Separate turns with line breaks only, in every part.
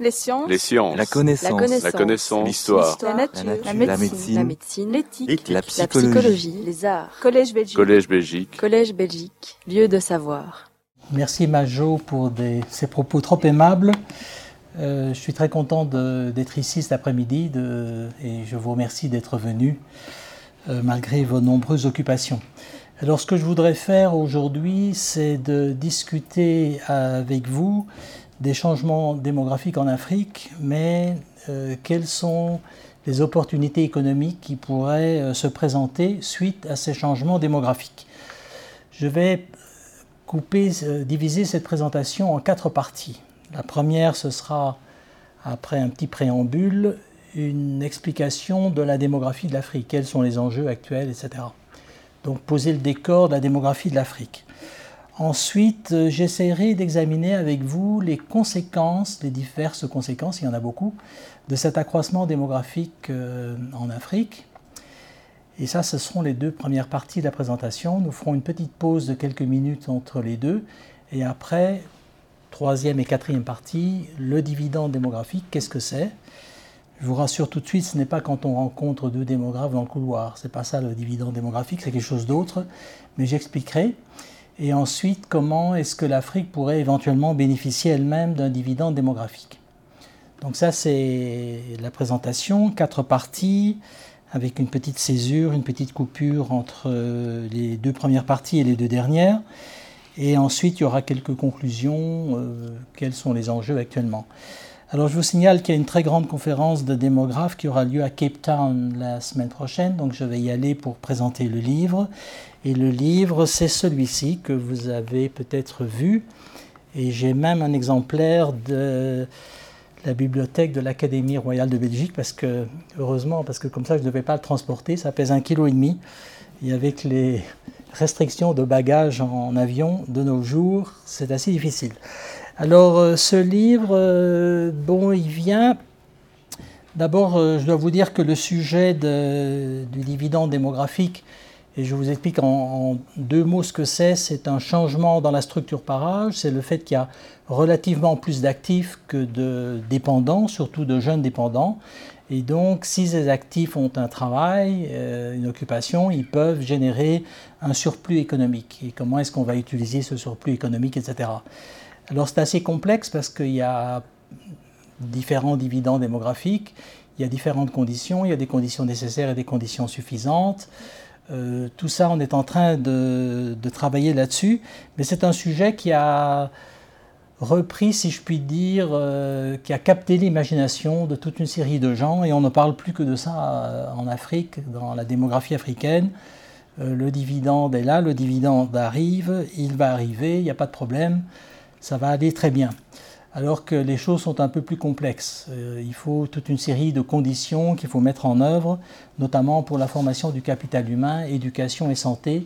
Les sciences.
Les sciences.
La connaissance.
La connaissance. L'histoire.
La nature.
La
La
nature.
médecine.
La
médecine. L'éthique.
La
La
psychologie.
Les arts. Collège Belgique.
Collège Belgique.
Collège Belgique. Lieu de savoir.
Merci Majo pour des- ces propos trop aimables. Euh, je suis très content d'être ici cet après-midi et je vous remercie d'être venu euh, malgré vos nombreuses occupations. Alors ce que je voudrais faire aujourd'hui, c'est de discuter avec vous des changements démographiques en Afrique, mais euh, quelles sont les opportunités économiques qui pourraient euh, se présenter suite à ces changements démographiques? Je vais couper, euh, diviser cette présentation en quatre parties. La première, ce sera, après un petit préambule, une explication de la démographie de l'Afrique, quels sont les enjeux actuels, etc. Donc poser le décor de la démographie de l'Afrique. Ensuite, euh, j'essaierai d'examiner avec vous les conséquences, les diverses conséquences, il y en a beaucoup, de cet accroissement démographique euh, en Afrique. Et ça, ce seront les deux premières parties de la présentation. Nous ferons une petite pause de quelques minutes entre les deux. Et après, troisième et quatrième partie, le dividende démographique, qu'est-ce que c'est? Je vous rassure tout de suite, ce n'est pas quand on rencontre deux démographes dans le couloir. C'est pas ça le dividende démographique, c'est quelque chose d'autre. Mais j'expliquerai. Et ensuite, comment est-ce que l'Afrique pourrait éventuellement bénéficier elle-même d'un dividende démographique? Donc ça, c'est la présentation, quatre parties avec une petite césure, une petite coupure entre euh, les deux premières parties et les deux dernières. Et ensuite, il y aura quelques conclusions, euh, quels sont les enjeux actuellement. Alors, je vous signale qu'il y a une très grande conférence de démographes qui aura lieu à Cape Town la semaine prochaine, donc je vais y aller pour présenter le livre. Et le livre, c'est celui-ci que vous avez peut-être vu. Et j'ai même un exemplaire de la bibliothèque de l'Académie royale de Belgique, parce que, heureusement, parce que comme ça, je ne devais pas le transporter, ça pèse un kilo et demi. Et avec les restrictions de bagages en avion de nos jours, c'est assez difficile. Alors, euh, ce livre, euh, bon, il vient. D'abord, euh, je dois vous dire que le sujet du dividende démographique, et je vous explique en, deux mots ce que c'est, c'est un changement dans la structure par âge, c'est le fait qu'il y a relativement plus d'actifs que de dépendants, surtout de jeunes dépendants. Et donc, si ces actifs ont un travail, euh, une occupation, ils peuvent générer un surplus économique. Et comment est-ce qu'on va utiliser ce surplus économique, etc. Alors, c'est assez complexe parce qu'il y a différents dividendes démographiques, il y a différentes conditions, il y a des conditions nécessaires et des conditions suffisantes. Euh, tout ça, on est en train de, travailler là-dessus, mais c'est un sujet qui a repris, si je puis dire, euh, qui a capté l'imagination de toute une série de gens, et on ne parle plus que de ça euh, en Afrique, dans la démographie africaine. Le dividende est là, le dividende arrive, il va arriver, il n'y a pas de problème, ça va aller très bien. Alors que les choses sont un peu plus complexes. Euh, il faut toute une série de conditions qu'il faut mettre en œuvre, notamment pour la formation du capital humain, éducation et santé,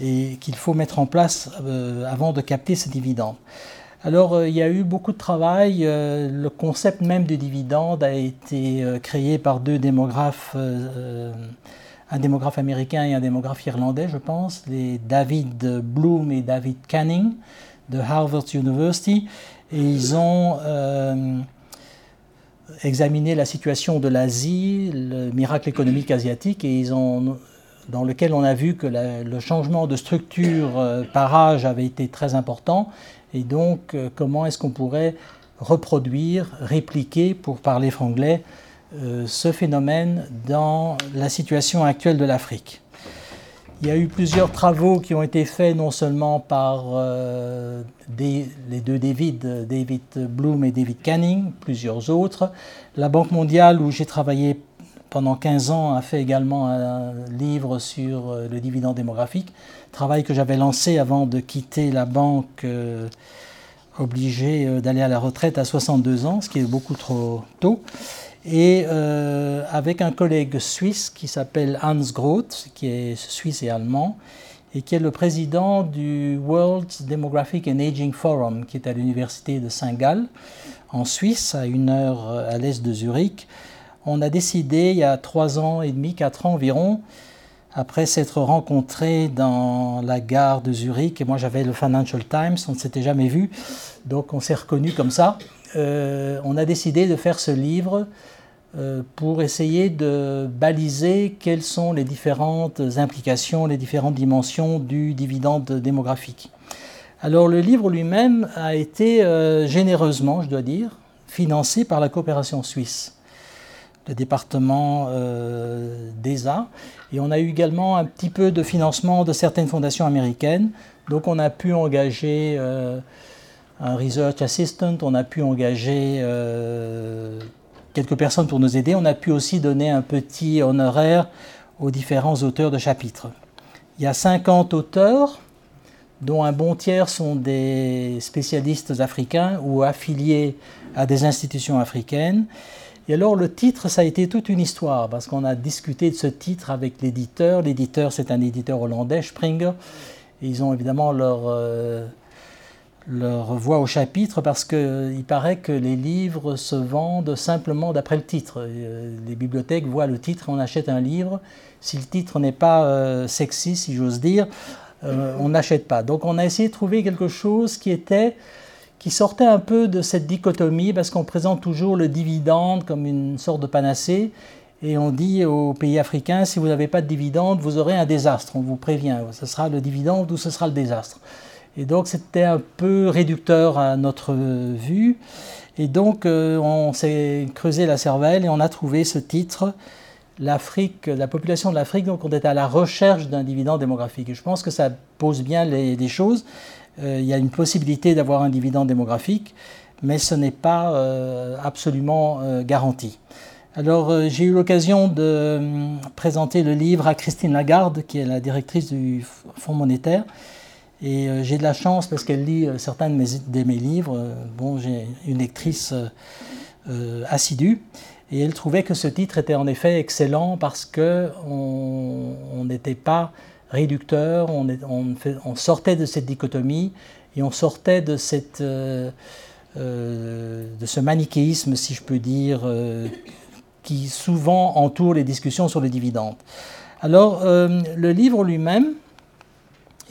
et qu'il faut mettre en place euh, avant de capter ces dividendes. Alors, euh, il y a eu beaucoup de travail. le concept même du dividende a été créé par deux démographes, un démographe américain et un démographe irlandais, je pense, les David Bloom et David Canning de Harvard University. Et ils ont euh, examiné la situation de l'Asie, le miracle économique asiatique, et ils ont dans lequel on a vu que le changement de structure euh, par âge avait été très important. Et donc, euh, comment est-ce qu'on pourrait reproduire, répliquer, pour parler franglais, ce phénomène dans la situation actuelle de l'Afrique? Il y a eu plusieurs travaux qui ont été faits non seulement par euh, les deux David, David Bloom et David Canning, plusieurs autres. La Banque mondiale, où j'ai travaillé pendant 15 ans, a fait également un livre sur euh, le dividende démographique, travail que j'avais lancé avant de quitter la banque, euh, obligé d'aller à la retraite à 62 ans, ce qui est beaucoup trop tôt. Et euh, avec un collègue suisse qui s'appelle Hans Groth, qui est suisse et allemand, et qui est le président du World Demographic and Aging Forum, qui est à l'université de Saint-Gall, en Suisse, à une heure euh, à l'est de Zurich. On a décidé, il y a trois ans et demi, quatre ans environ, après s'être rencontrés dans la gare de Zurich, et moi j'avais le Financial Times, on ne s'était jamais vu, donc on s'est reconnus comme ça, on a décidé de faire ce livre pour essayer de baliser quelles sont les différentes implications, les différentes dimensions du dividende démographique. Alors le livre lui-même a été généreusement, je dois dire, financé par la coopération suisse le département euh, d'ESA. Et on a eu également un petit peu de financement de certaines fondations américaines. Donc on a pu engager euh, un research assistant, on a pu engager euh, quelques personnes pour nous aider. On a pu aussi donner un petit honoraire aux différents auteurs de chapitres. Il y a 50 auteurs, dont un bon tiers sont des spécialistes africains ou affiliés à des institutions africaines. Et alors le titre, ça a été toute une histoire, parce qu'on a discuté de ce titre avec l'éditeur. L'éditeur, c'est un éditeur hollandais, Springer. ils ont évidemment leur, euh, leur voix au chapitre, parce qu'il paraît que les livres se vendent simplement d'après le titre. Euh, les bibliothèques voient le titre, on achète un livre. Si le titre n'est pas euh, sexy, si j'ose dire, on n'achète pas. Donc on a essayé de trouver quelque chose qui était qui sortait un peu de cette dichotomie parce qu'on présente toujours le dividende comme une sorte de panacée et on dit aux pays africains si vous n'avez pas de dividende, vous aurez un désastre, on vous prévient, ce sera le dividende ou ce sera le désastre. Et donc c'était un peu réducteur à notre vue. Et donc euh, on s'est creusé la cervelle et on a trouvé ce titre, l'Afrique, la population de l'Afrique, donc on était à la recherche d'un dividende démographique. Et je pense que ça pose bien les, choses. Euh, il y a une possibilité d'avoir un dividende démographique, mais ce n'est pas euh, absolument garanti. Alors j'ai eu l'occasion de présenter le livre à Christine Lagarde, qui est la directrice du Fonds monétaire. Et j'ai de la chance parce qu'elle lit certains de mes, livres. Bon, j'ai une lectrice assidue. Et elle trouvait que ce titre était en effet excellent parce qu'on n'était pas réducteur, on, on, sortait de cette dichotomie et on sortait de, cette, euh, euh, de ce manichéisme, si je peux dire, euh, qui souvent entoure les discussions sur les dividendes. Alors, le livre lui-même,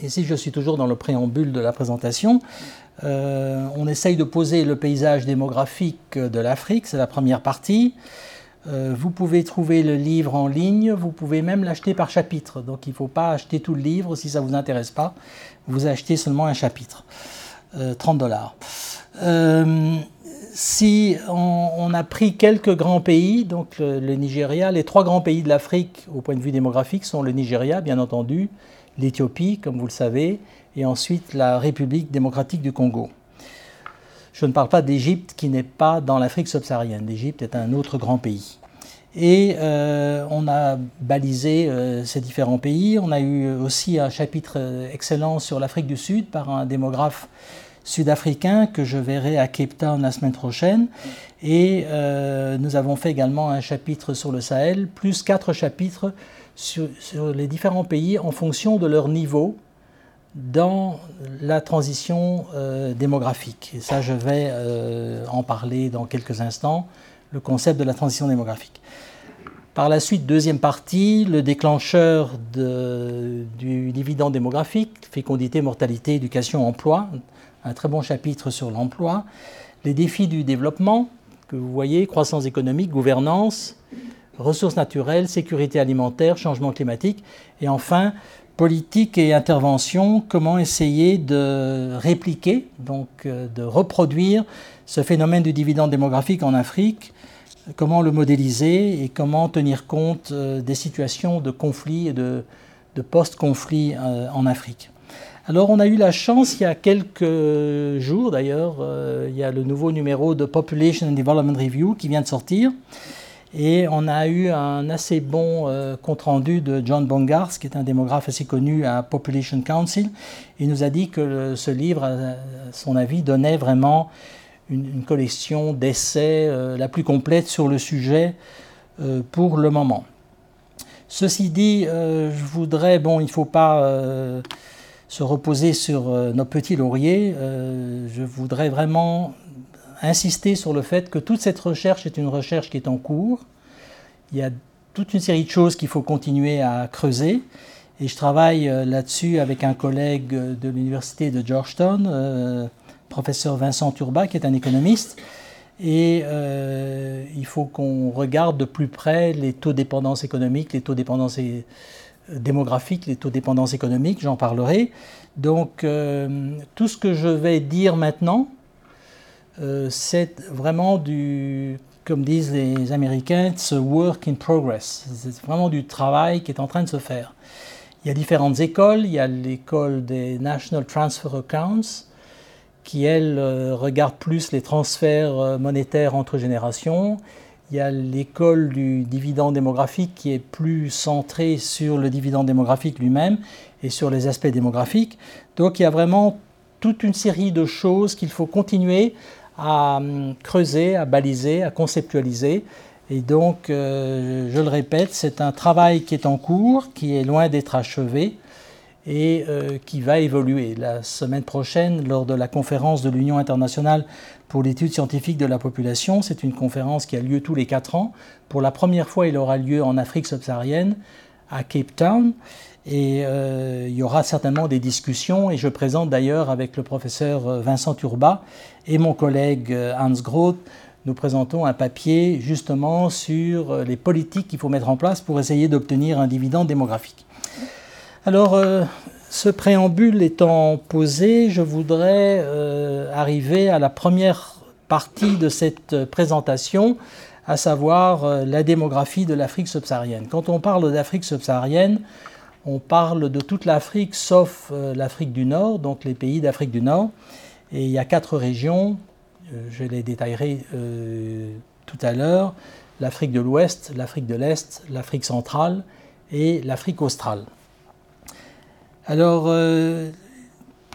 et si je suis toujours dans le préambule de la présentation, on essaye de poser le paysage démographique de l'Afrique, c'est la première partie. Euh, vous pouvez trouver le livre en ligne, vous pouvez même l'acheter par chapitre. Donc il ne faut pas acheter tout le livre si ça ne vous intéresse pas. Vous achetez seulement un chapitre. 30 euh, dollars. Euh, si on, a pris quelques grands pays, donc le, Nigeria, les trois grands pays de l'Afrique au point de vue démographique sont le Nigeria, bien entendu, l'Éthiopie, comme vous le savez, et ensuite la République démocratique du Congo. Je ne parle pas d'Égypte qui n'est pas dans l'Afrique subsaharienne. L'Égypte est un autre grand pays. Et euh, on a balisé euh, ces différents pays. On a eu aussi un chapitre euh, excellent sur l'Afrique du Sud par un démographe sud-africain que je verrai à Cape Town la semaine prochaine. Et nous avons fait également un chapitre sur le Sahel, plus quatre chapitres sur, les différents pays en fonction de leur niveau dans la transition euh, démographique. Et ça, je vais euh, en parler dans quelques instants, le concept de la transition démographique. Par la suite, deuxième partie, le déclencheur du dividende démographique, fécondité, mortalité, éducation, emploi, un très bon chapitre sur l'emploi, les défis du développement, que vous voyez, croissance économique, gouvernance, ressources naturelles, sécurité alimentaire, changement climatique, et enfin politique et intervention, comment essayer de répliquer, donc euh, de reproduire ce phénomène du dividende démographique en Afrique, comment le modéliser et comment tenir compte euh, des situations de conflit et de, post-conflit euh, en Afrique. Alors on a eu la chance il y a quelques jours d'ailleurs, il y a le nouveau numéro de Population and Development Review qui vient de sortir. Et on a eu un assez bon euh, compte-rendu de John Bongars, qui est un démographe assez connu à Population Council. Il nous a dit que ce livre, à son avis, donnait vraiment une, collection d'essais euh, la plus complète sur le sujet euh, pour le moment. Ceci dit, je voudrais, bon, il ne faut pas se reposer sur nos petits lauriers, je voudrais vraiment insister sur le fait que toute cette recherche est une recherche qui est en cours. Il y a toute une série de choses qu'il faut continuer à creuser. Et je travaille euh, là-dessus avec un collègue de l'université de Georgetown, euh, professeur Vincent Turba, qui est un économiste. Et il faut qu'on regarde de plus près les taux de dépendance économique, les taux de dépendance démographique, les taux de dépendance économique, j'en parlerai. Donc tout ce que je vais dire maintenant, c'est vraiment du comme disent les Américains, it's a work in progress. C'est vraiment du travail qui est en train de se faire. Il y a différentes écoles. Il y a l'école des National Transfer Accounts, qui, elle, euh, regarde plus les transferts euh, monétaires entre générations. Il y a l'école du dividende démographique qui est plus centrée sur le dividende démographique lui-même et sur les aspects démographiques. Donc il y a vraiment toute une série de choses qu'il faut continuer à hum, creuser, à baliser, à conceptualiser. Et donc, euh, je le répète, c'est un travail qui est en cours, qui est loin d'être achevé et euh, qui va évoluer. La semaine prochaine, lors de la conférence de l'Union internationale pour l'étude scientifique de la population, c'est une conférence qui a lieu tous les quatre ans. Pour la première fois, il aura lieu en Afrique subsaharienne, à Cape Town. Et euh, il y aura certainement des discussions, et je présente d'ailleurs avec le professeur euh, Vincent Turba et mon collègue euh, Hans Groth, nous présentons un papier justement sur les politiques qu'il faut mettre en place pour essayer d'obtenir un dividende démographique. Alors, ce préambule étant posé, je voudrais arriver à la première partie de cette présentation, à savoir la démographie de l'Afrique subsaharienne. Quand on parle d'Afrique subsaharienne, on parle de toute l'Afrique sauf euh, l'Afrique du Nord, donc les pays d'Afrique du Nord. Et il y a quatre régions, euh, je les détaillerai euh, tout à l'heure, l'Afrique de l'Ouest, l'Afrique de l'Est, l'Afrique centrale et l'Afrique australe. Alors,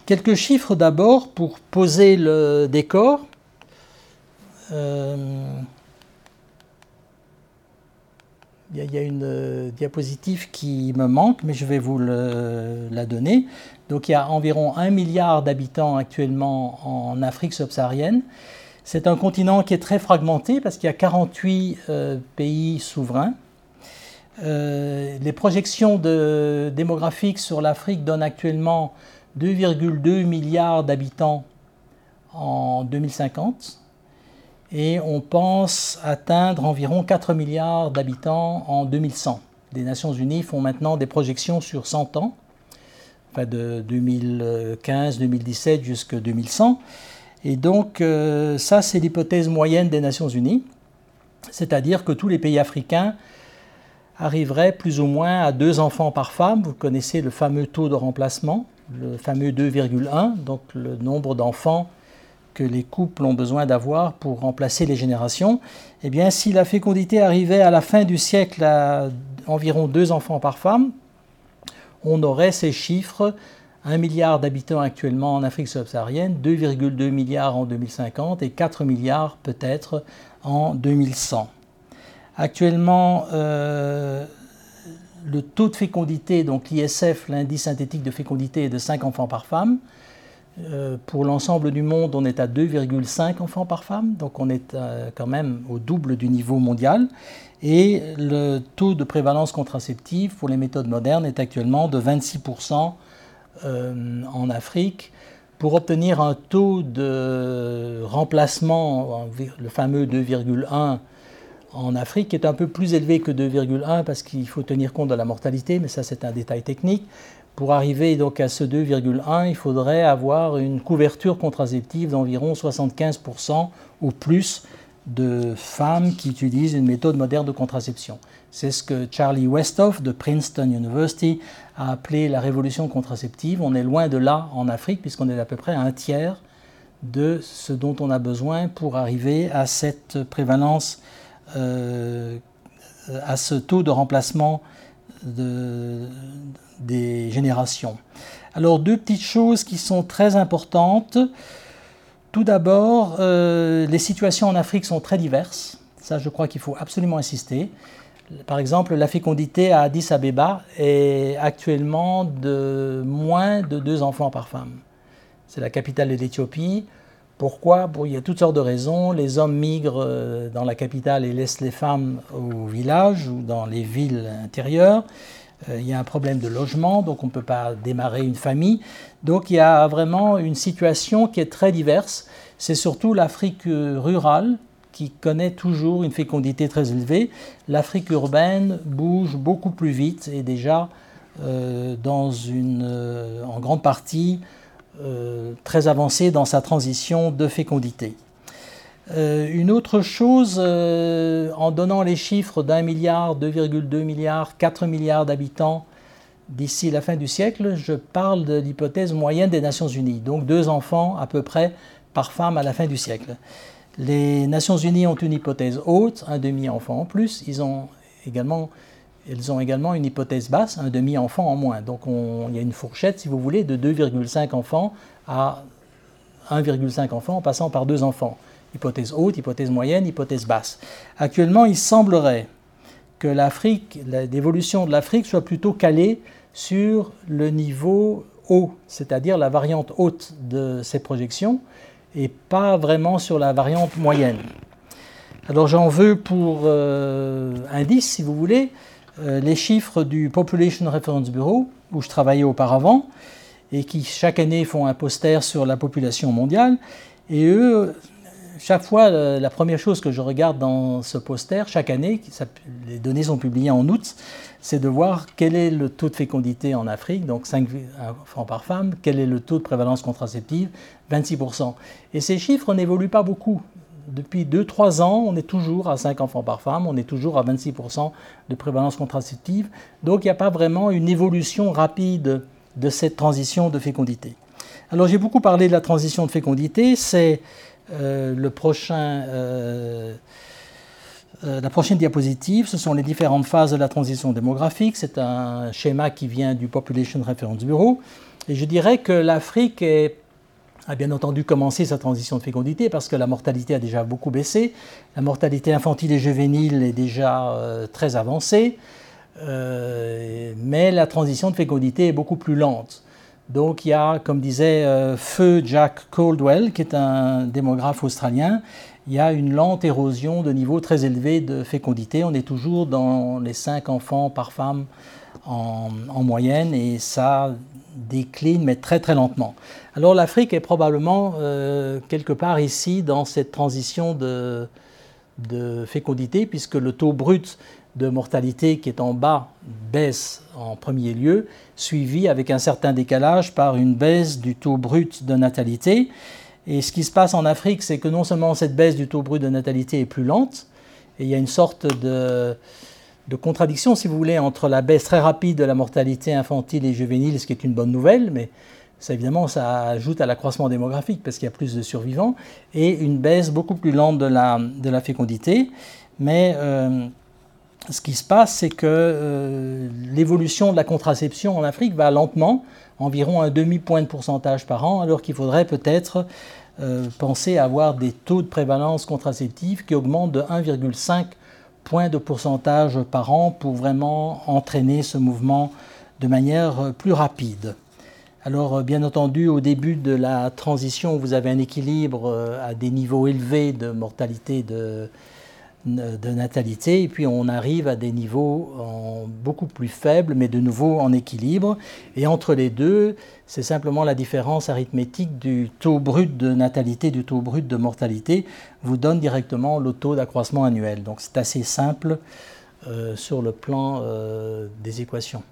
quelques chiffres d'abord pour poser le décor. Y, a une euh, diapositive qui me manque, mais je vais vous la donner. Donc il y a environ un milliard d'habitants actuellement en Afrique subsaharienne. C'est un continent qui est très fragmenté parce qu'il y a 48 euh, pays souverains. Euh, les projections démographiques sur l'Afrique donnent actuellement 2,2 milliards d'habitants en 2050 et on pense atteindre environ 4 milliards d'habitants en 2100. Les Nations Unies font maintenant des projections sur 100 ans, enfin de 2015-2017 jusqu'à 2100. Et donc euh, ça, c'est l'hypothèse moyenne des Nations Unies, c'est-à-dire que tous les pays africains arriveraient plus ou moins à deux enfants par femme. Vous connaissez le fameux taux de remplacement, le fameux 2,1, donc le nombre d'enfants que les couples ont besoin d'avoir pour remplacer les générations, eh bien, si la fécondité arrivait à la fin du siècle à environ deux enfants par femme, on aurait ces chiffres 1 milliard d'habitants actuellement en Afrique subsaharienne, 2,2 milliards en 2050 et 4 milliards peut-être en 2100. Actuellement, euh, le taux de fécondité, donc l'ISF, l'indice synthétique de fécondité, est de 5 enfants par femme. Euh, pour l'ensemble du monde, on est à 2,5 enfants par femme, donc on est euh, quand même au double du niveau mondial. Et le taux de prévalence contraceptive pour les méthodes modernes est actuellement de 26% euh, en Afrique. Pour obtenir un taux de remplacement, le fameux 2,1 en Afrique, qui est un peu plus élevé que 2,1 parce qu'il faut tenir compte de la mortalité, mais ça c'est un détail technique. Pour arriver donc à ce 2,1, il faudrait avoir une couverture contraceptive d'environ 75% ou plus de femmes qui utilisent une méthode moderne de contraception. C'est ce que Charlie Westhoff de Princeton University a appelé la révolution contraceptive. On est loin de là en Afrique puisqu'on est à peu près à un tiers de ce dont on a besoin pour arriver à cette prévalence, euh, à ce taux de remplacement de, des générations. Alors deux petites choses qui sont très importantes. Tout d'abord, euh, les situations en Afrique sont très diverses. Ça, je crois qu'il faut absolument insister. Par exemple, la fécondité à Addis Abeba est actuellement de moins de deux enfants par femme. C'est la capitale de l'Éthiopie. Pourquoi? Il y a toutes sortes de raisons. Les hommes migrent euh, dans la capitale et laissent les femmes au village ou dans les villes intérieures. Euh, il y a un problème de logement, donc on ne peut pas démarrer une famille. Donc il y a vraiment une situation qui est très diverse. C'est surtout l'Afrique euh, rurale qui connaît toujours une fécondité très élevée. L'Afrique urbaine bouge beaucoup plus vite et déjà en grande partie très avancée dans sa transition de fécondité. une autre chose, en donnant les chiffres d'un milliard, 2,2 milliards, 4 milliards d'habitants d'ici la fin du siècle, je parle de l'hypothèse moyenne des Nations Unies, donc deux enfants à peu près par femme à la fin du siècle. Les Nations Unies ont une hypothèse haute, un demi-enfant en plus. Ils ont également, elles ont également une hypothèse basse, un demi-enfant en moins. Donc il y a une fourchette, si vous voulez, de 2,5 enfants à 1,5 enfants en passant par deux enfants. Hypothèse haute, hypothèse moyenne, hypothèse basse. Actuellement, il semblerait que l'Afrique, l'évolution de l'Afrique soit plutôt calée sur le niveau haut, c'est-à-dire la variante haute de ces projections, et pas vraiment sur la variante moyenne. Alors j'en veux pour euh, indice, si vous voulez, les chiffres du Population Reference Bureau, où je travaillais auparavant, et qui chaque année font un poster sur la population mondiale. Et eux, chaque fois, la première chose que je regarde dans ce poster, chaque année, les données sont publiées en août, c'est de voir quel est le taux de fécondité en Afrique, donc 5 enfants par femme, quel est le taux de prévalence contraceptive, 26%. Et ces chiffres n'évoluent pas beaucoup. Depuis 2-3 ans, on est toujours à 5 enfants par femme, on est toujours à 26% de prévalence contraceptive. Donc il n'y a pas vraiment une évolution rapide de cette transition de fécondité. Alors j'ai beaucoup parlé de la transition de fécondité, c'est euh, le prochain... Euh, euh, la prochaine diapositive, ce sont les différentes phases de la transition démographique. C'est un schéma qui vient du Population Reference Bureau. Et je dirais que l'Afrique a bien entendu commencé sa transition de fécondité parce que la mortalité a déjà beaucoup baissé. La mortalité infantile et juvénile est déjà euh, très avancée. Euh, mais la transition de fécondité est beaucoup plus lente. Donc il y a, comme disait Feu Jack Caldwell, qui est un démographe australien, il y a une lente érosion de niveau très élevé de fécondité. On est toujours dans les 5 enfants par femme en, moyenne et ça décline, mais très très lentement. Alors l'Afrique est probablement euh, quelque part ici dans cette transition de, fécondité, puisque le taux brut de mortalité qui est en bas baisse en premier lieu, suivi avec un certain décalage par une baisse du taux brut de natalité. Et ce qui se passe en Afrique, c'est que non seulement cette baisse du taux brut de natalité est plus lente, et il y a une sorte de, contradiction, si vous voulez, entre la baisse très rapide de la mortalité infantile et juvénile, ce qui est une bonne nouvelle, mais ça, évidemment, ça ajoute à l'accroissement démographique parce qu'il y a plus de survivants, et une baisse beaucoup plus lente de la, fécondité. Mais euh, ce qui se passe, c'est que euh, l'évolution de la contraception en Afrique va lentement, environ un demi-point de pourcentage par an, alors qu'il faudrait peut-être euh, penser à avoir des taux de prévalence contraceptive qui augmentent de 1,5 point de pourcentage par an pour vraiment entraîner ce mouvement de manière plus rapide. Alors euh, bien entendu, au début de la transition, vous avez un équilibre à des niveaux élevés de mortalité de, natalité, et puis on arrive à des niveaux beaucoup plus faibles, mais de nouveau en équilibre. Et entre les deux, c'est simplement la différence arithmétique du taux brut de natalité, du taux brut de mortalité, vous donne directement le taux d'accroissement annuel. Donc c'est assez simple euh, sur le plan euh, des équations.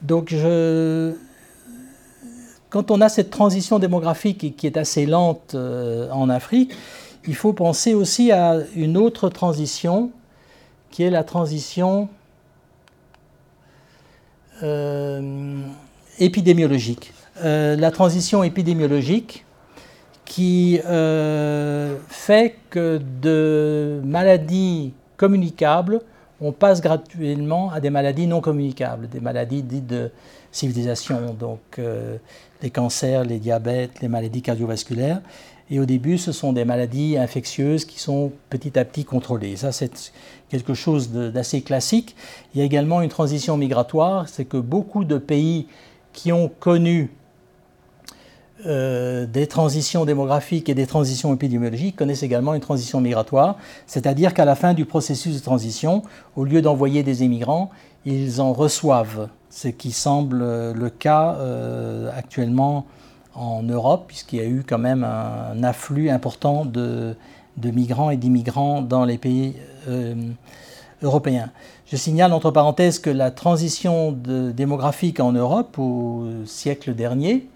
Donc je, quand on a cette transition démographique qui est assez lente euh, en Afrique, il faut penser aussi à une autre transition, qui est la transition euh, épidémiologique. Euh, la transition épidémiologique qui fait que de maladies communicables, on passe graduellement à des maladies non communicables, des maladies dites de civilisation, les cancers, les diabètes, les maladies cardiovasculaires. Et au début, ce sont des maladies infectieuses qui sont petit à petit contrôlées. Ça, c'est quelque chose d'assez classique. Il y a également une transition migratoire, c'est que beaucoup de pays qui ont connu euh, des transitions démographiques et des transitions épidémiologiques connaissent également une transition migratoire, c'est-à-dire qu'à la fin du processus de transition, au lieu d'envoyer des émigrants, ils en reçoivent, ce qui semble le cas euh, actuellement en Europe, puisqu'il y a eu quand même un afflux important de migrants et d'immigrants dans les pays européens. Je signale entre parenthèses que la transition démographique en Europe au siècle dernier,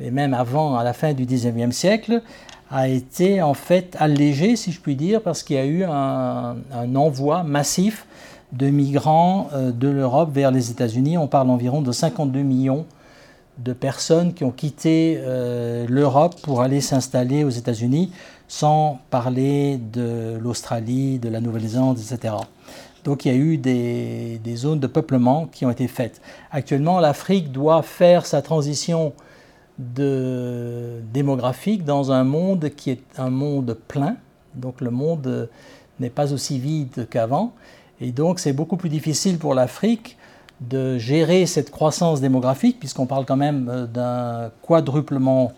et même avant, à la fin du 19e siècle, a été en fait allégée, si je puis dire, parce qu'il y a eu un, envoi massif de migrants euh, de l'Europe vers les États-Unis. On parle environ de 52 millions de personnes qui ont quitté euh, l'Europe pour aller s'installer aux États-Unis, sans parler de l'Australie, de la Nouvelle-Zélande, etc. Donc il y a eu des, zones de peuplement qui ont été faites. Actuellement, l'Afrique doit faire sa transition démographique dans un monde qui est un monde plein. Donc le monde n'est pas aussi vide qu'avant. Et donc c'est beaucoup plus difficile pour l'Afrique de gérer cette croissance démographique, puisqu'on parle quand même euh, d'un quadruplement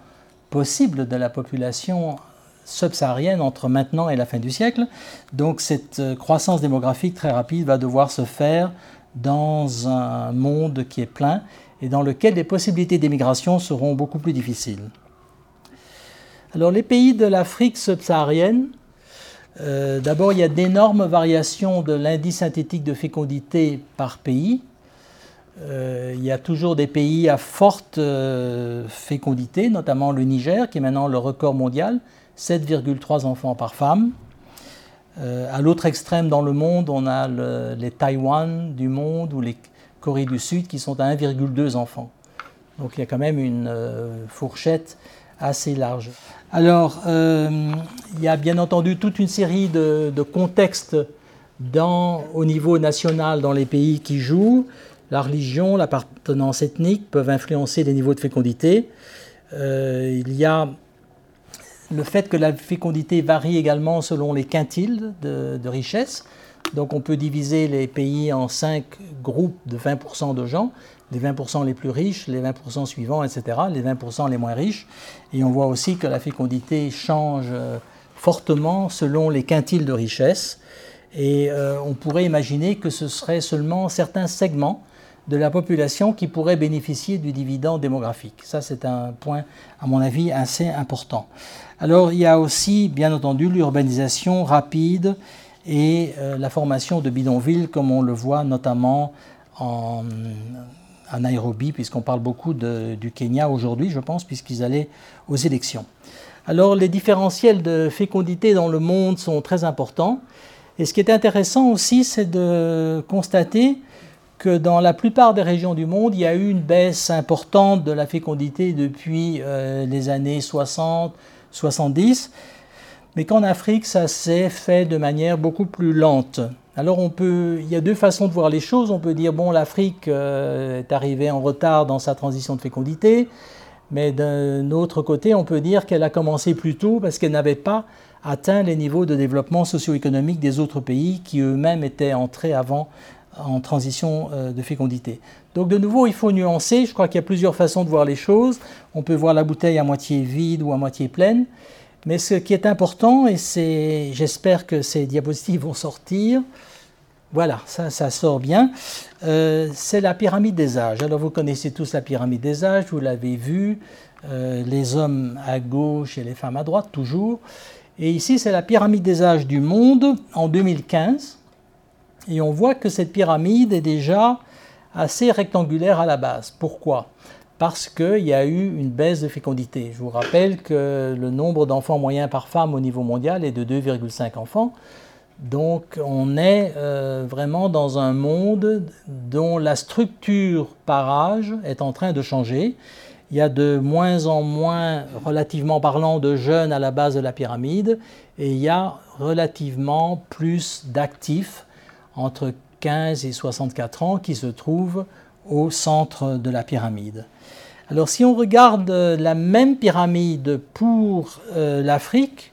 possible de la population subsaharienne entre maintenant et la fin du siècle. Donc cette euh, croissance démographique très rapide va devoir se faire dans un monde qui est plein et dans lequel les possibilités d'émigration seront beaucoup plus difficiles. Alors les pays de l'Afrique subsaharienne, euh, d'abord il y a d'énormes variations de l'indice synthétique de fécondité par pays. Euh, il y a toujours des pays à forte euh, fécondité, notamment le Niger, qui est maintenant le record mondial, 7,3 enfants par femme. à l'autre extrême dans le monde, on a les Taïwan du monde ou les Corée du Sud qui sont à 1,2 enfants. Donc il y a quand même une fourchette assez large. Alors, euh, il y a bien entendu toute une série de, contextes au niveau national dans les pays qui jouent. La religion, l'appartenance ethnique peuvent influencer les niveaux de fécondité. Euh, il y a le fait que la fécondité varie également selon les quintiles de, de richesse. Donc on peut diviser les pays en cinq groupes de 20% de gens, les 20% les plus riches, les 20% suivants, etc., les 20% les moins riches. Et on voit aussi que la fécondité change euh, fortement selon les quintiles de richesse. Et euh, on pourrait imaginer que ce serait seulement certains segments de la population qui pourraient bénéficier du dividende démographique. Ça, c'est un point, à mon avis, assez important. Alors, il y a aussi, bien entendu, l'urbanisation rapide et euh, la formation de bidonvilles, comme on le voit notamment en, à Nairobi, puisqu'on parle beaucoup du Kenya aujourd'hui, je pense, puisqu'ils allaient aux élections. Alors les différentiels de fécondité dans le monde sont très importants. Et ce qui est intéressant aussi, c'est de constater que dans la plupart des régions du monde, il y a eu une baisse importante de la fécondité depuis euh, les années 60, 70 mais qu'en Afrique, ça s'est fait de manière beaucoup plus lente. Alors on peut, il y a deux façons de voir les choses. On peut dire, bon, l'Afrique euh, est arrivée en retard dans sa transition de fécondité, mais d'un autre côté, on peut dire qu'elle a commencé plus tôt parce qu'elle n'avait pas atteint les niveaux de développement socio-économique des autres pays qui eux-mêmes étaient entrés avant en transition euh, de fécondité. Donc de nouveau, il faut nuancer. Je crois qu'il y a plusieurs façons de voir les choses. On peut voir la bouteille à moitié vide ou à moitié pleine. Mais ce qui est important, et c'est, j'espère que ces diapositives vont sortir, voilà, ça, sort bien, euh, c'est la pyramide des âges. Alors vous connaissez tous la pyramide des âges, vous l'avez vu, euh, les hommes à gauche et les femmes à droite, toujours. Et ici, c'est la pyramide des âges du monde en 2015. Et on voit que cette pyramide est déjà assez rectangulaire à la base. Pourquoi? Parce qu'il y a eu une baisse de fécondité. Je vous rappelle que le nombre d'enfants moyens par femme au niveau mondial est de 2,5 enfants. Donc on est euh, vraiment dans un monde dont la structure par âge est en train de changer. Il y a de moins en moins, relativement parlant, de jeunes à la base de la pyramide et il y a relativement plus d'actifs entre 15 et 64 ans qui se trouvent au centre de la pyramide. Alors si on regarde euh, la même pyramide pour euh, l'Afrique,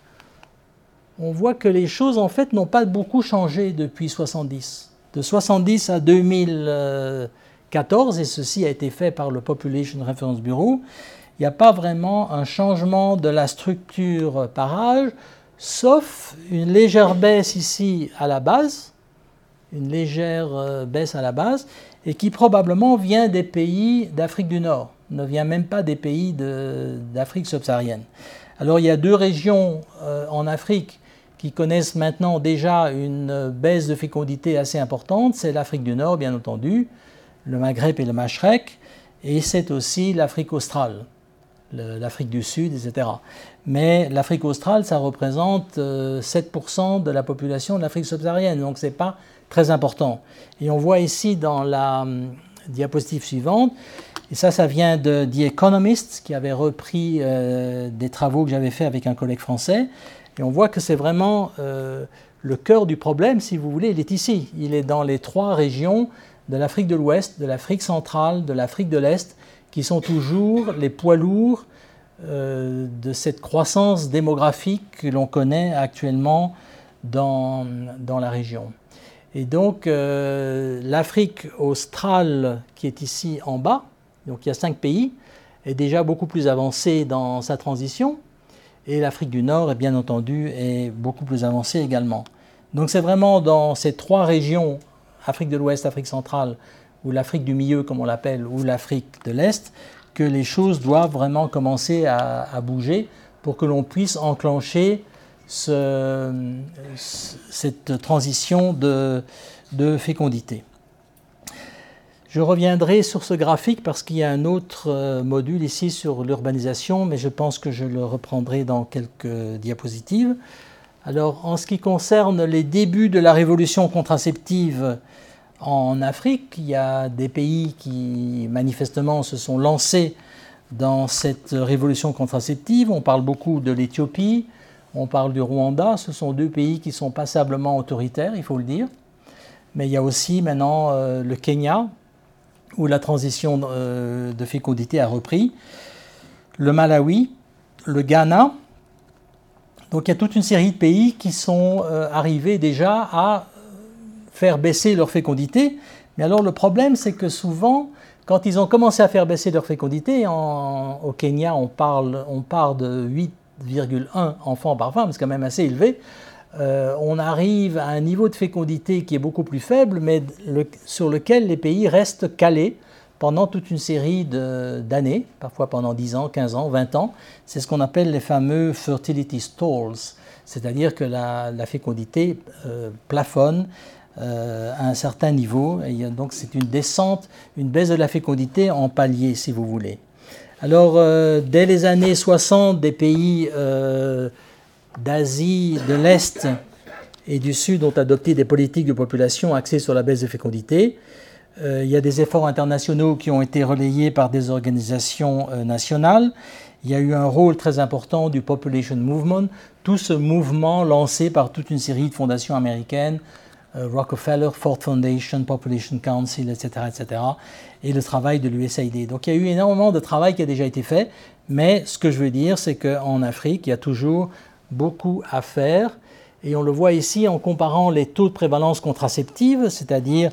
on voit que les choses en fait n'ont pas beaucoup changé depuis 70. De 70 à 2014, et ceci a été fait par le Population Reference Bureau, il n'y a pas vraiment un changement de la structure par âge, sauf une légère baisse ici à la base, une légère euh, baisse à la base, et qui probablement vient des pays d'Afrique du Nord ne vient même pas des pays d'Afrique subsaharienne. Alors il y a deux régions euh, en Afrique qui connaissent maintenant déjà une baisse de fécondité assez importante, c'est l'Afrique du Nord, bien entendu, le Maghreb et le Machrek, et c'est aussi l'Afrique australe, l'Afrique du Sud, etc. Mais l'Afrique australe, ça représente 7% euh, de la population de l'Afrique subsaharienne, donc ce n'est pas très important. Et on voit ici dans la hum, diapositive suivante, et ça, ça vient de The Economist, qui avait repris euh, des travaux que j'avais fait avec un collègue français. Et on voit que c'est vraiment euh, le cœur du problème, si vous voulez, il est ici. Il est dans les trois régions de l'Afrique de l'Ouest, de l'Afrique centrale, de l'Afrique de l'Est, qui sont toujours les poids lourds euh, de cette croissance démographique que l'on connaît actuellement dans, dans la région. Et donc l'Afrique australe qui est ici en bas, donc il y a cinq pays, est déjà beaucoup plus avancé dans sa transition. Et l'Afrique du Nord, est bien entendu, est beaucoup plus avancée également. Donc c'est vraiment dans ces trois régions, Afrique de l'Ouest, Afrique centrale, ou l'Afrique du milieu, comme on l'appelle, ou l'Afrique de l'Est, que les choses doivent vraiment commencer à, bouger pour que l'on puisse enclencher cette transition de fécondité. Je reviendrai sur ce graphique parce qu'il y a un autre euh, module ici sur l'urbanisation, mais je pense que je le reprendrai dans quelques diapositives. Alors, en ce qui concerne les débuts de la révolution contraceptive en Afrique, il y a des pays qui manifestement se sont lancés dans cette révolution contraceptive. On parle beaucoup de l'Éthiopie, on parle du Rwanda. Ce sont deux pays qui sont passablement autoritaires, il faut le dire. Mais il y a aussi maintenant euh, le Kenya, où la transition euh, de fécondité a repris, le Malawi, le Ghana. Donc il y a toute une série de pays qui sont euh, arrivés déjà à faire baisser leur fécondité. Mais alors le problème, c'est que souvent, quand ils ont commencé à faire baisser leur fécondité, au Kenya, on, parle, on part de 8,1 enfants par femme, c'est quand même assez élevé. Euh, on arrive à un niveau de fécondité qui est beaucoup plus faible, mais sur lequel les pays restent calés pendant toute une série d'années, parfois pendant 10 ans, 15 ans, 20 ans. C'est ce qu'on appelle les fameux fertility stalls, c'est-à-dire que la, fécondité euh, plafonne euh, à un certain niveau. Et donc c'est une descente, une baisse de la fécondité en palier, si vous voulez. Alors, dès les années 60, des pays d'Asie de l'Est et du Sud ont adopté des politiques de population axées sur la baisse de fécondité. Euh, il y a des efforts internationaux qui ont été relayés par des organisations euh, nationales. Il y a eu un rôle très important du Population Movement, tout ce mouvement lancé par toute une série de fondations américaines, euh, Rockefeller, Ford Foundation, Population Council, etc., etc., et le travail de l'USAID. Donc il y a eu énormément de travail qui a déjà été fait, mais ce que je veux dire, c'est qu'en Afrique, il y a toujours beaucoup à faire. Et on le voit ici en comparant les taux de prévalence contraceptive, c'est-à-dire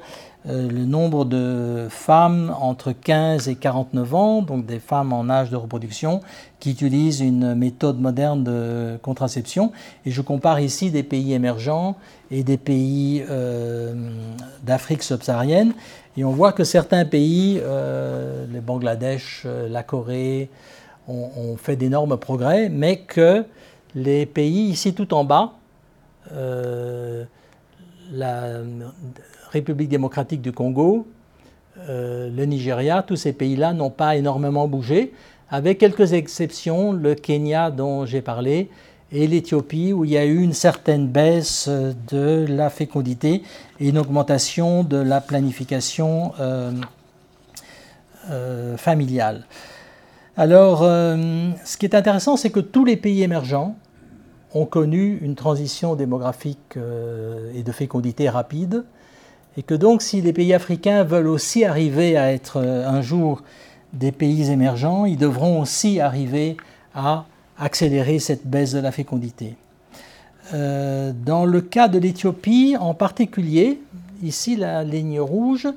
euh, le nombre de femmes entre 15 et 49 ans, donc des femmes en âge de reproduction, qui utilisent une méthode moderne de contraception. Et je compare ici des pays émergents et des pays euh, d'Afrique subsaharienne. Et on voit que certains pays, euh, le Bangladesh, la Corée, ont fait d'énormes progrès, mais que les pays ici tout en bas, euh, la République démocratique du Congo, euh, le Nigeria, tous ces pays-là n'ont pas énormément bougé, avec quelques exceptions, le Kenya dont j'ai parlé, et l'Éthiopie où il y a eu une certaine baisse de la fécondité et une augmentation de la planification euh, familiale. Alors, ce qui est intéressant, c'est que tous les pays émergents ont connu une transition démographique euh, et de fécondité rapide, et que donc si les pays africains veulent aussi arriver à être euh, un jour des pays émergents, ils devront aussi arriver à accélérer cette baisse de la fécondité. Euh, dans le cas de l'Éthiopie en particulier, ici la ligne rouge,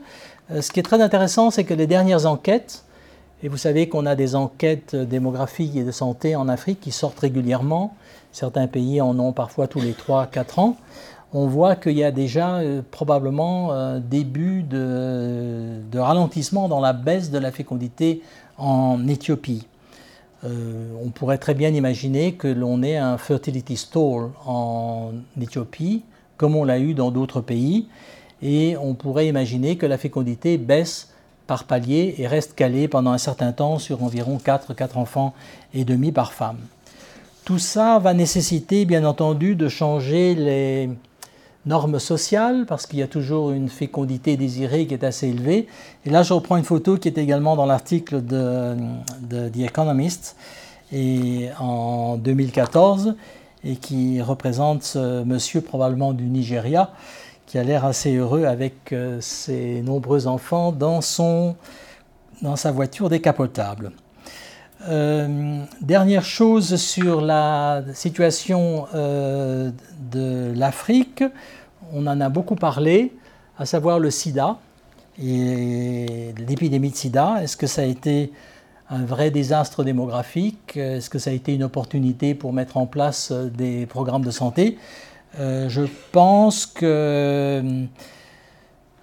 ce qui est très intéressant, c'est que les dernières enquêtes, et vous savez qu'on a des enquêtes démographiques et de santé en Afrique qui sortent régulièrement, certains pays en ont parfois tous les 3-4 ans, on voit qu'il y a déjà euh, probablement un début de, ralentissement dans la baisse de la fécondité en Éthiopie. on pourrait très bien imaginer que l'on ait un fertility stall en Éthiopie, comme on l'a eu dans d'autres pays, et on pourrait imaginer que la fécondité baisse par palier et reste calée pendant un certain temps sur environ 4, 4 enfants et demi par femme. Tout ça va nécessiter bien entendu de changer les normes sociales parce qu'il y a toujours une fécondité désirée qui est assez élevée. Et là, je reprends une photo qui est également dans l'article de, de, The Economist et en 2014 et qui représente ce monsieur probablement du Nigeria qui a l'air assez heureux avec euh, ses nombreux enfants dans, son, dans sa voiture décapotable. Euh, dernière chose sur la situation euh, de l'Afrique, on en a beaucoup parlé, à savoir le sida et l'épidémie de sida. Est-ce que ça a été un vrai désastre démographique? Est-ce que ça a été une opportunité pour mettre en place des programmes de santé? Euh, je pense que,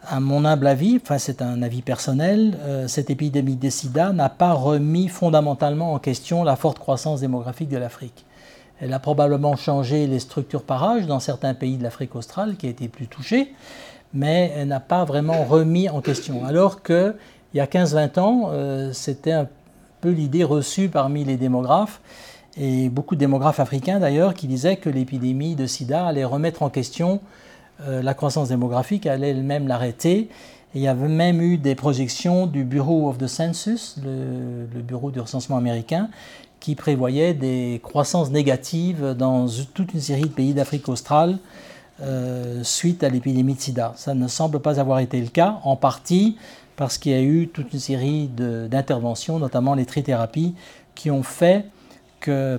à mon humble avis, enfin c'est un avis personnel, euh, cette épidémie de sida n'a pas remis fondamentalement en question la forte croissance démographique de l'Afrique. Elle a probablement changé les structures par âge dans certains pays de l'Afrique australe qui a été plus touchés, mais elle n'a pas vraiment remis en question. Alors qu'il y a 15-20 ans, euh, c'était un peu l'idée reçue parmi les démographes et beaucoup de démographes africains d'ailleurs qui disaient que l'épidémie de sida allait remettre en question euh, la croissance démographique, allait elle-même l'arrêter. Il y avait même eu des projections du Bureau of the Census, le, bureau du recensement américain, qui prévoyait des croissances négatives dans toute une série de pays d'Afrique australe euh, suite à l'épidémie de sida. Ça ne semble pas avoir été le cas, en partie parce qu'il y a eu toute une série d'interventions, notamment les trithérapies, qui ont fait que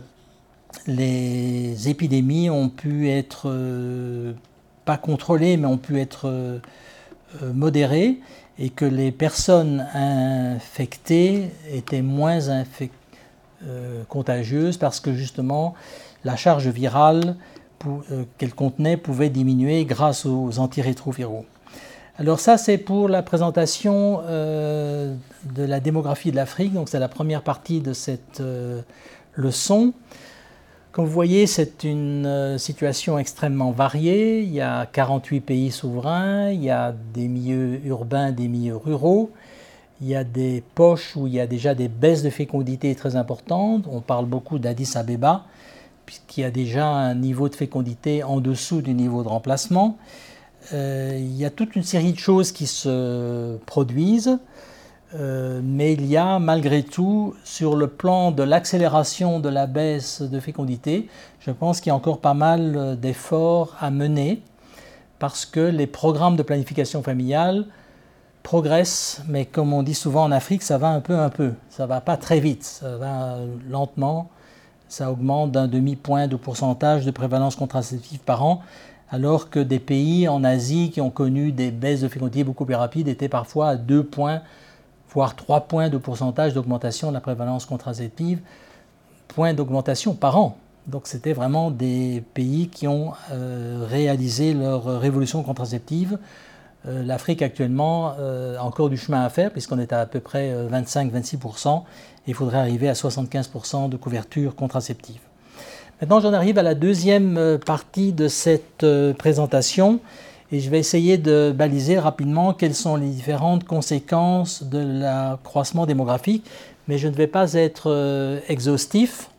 les épidémies ont pu être, euh, pas contrôlées, mais ont pu être euh, modérées et que les personnes infectées étaient moins euh, contagieuses parce que justement la charge virale qu'elle contenait pouvait diminuer grâce aux antirétroviraux. Alors ça, c'est pour la présentation de la démographie de l'Afrique. Donc c'est la première partie de cette le son. Comme vous voyez, c'est une euh, situation extrêmement variée. Il y a 48 pays souverains, il y a des milieux urbains, des milieux ruraux, il y a des poches où il y a déjà des baisses de fécondité très importantes. On parle beaucoup d'Addis Abeba, puisqu'il y a déjà un niveau de fécondité en dessous du niveau de remplacement. Euh, il y a toute une série de choses qui se produisent. Euh, mais il y a malgré tout, sur le plan de l'accélération de la baisse de fécondité, je pense qu'il y a encore pas mal euh, d'efforts à mener parce que les programmes de planification familiale progressent, mais comme on dit souvent en Afrique, ça va un peu un peu, ça va pas très vite, ça va lentement, ça augmente d'un demi-point de pourcentage de prévalence contraceptive par an, alors que des pays en Asie qui ont connu des baisses de fécondité beaucoup plus rapides étaient parfois à deux points voire 3 points de pourcentage d'augmentation de la prévalence contraceptive, points d'augmentation par an. Donc c'était vraiment des pays qui ont euh, réalisé leur révolution contraceptive. Euh, L'Afrique actuellement euh, a encore du chemin à faire puisqu'on est à à peu près 25-26% et il faudrait arriver à 75% de couverture contraceptive. Maintenant j'en arrive à la deuxième partie de cette présentation et je vais essayer de baliser rapidement quelles sont les différentes conséquences de l'accroissement démographique, mais je ne vais pas être euh, exhaustif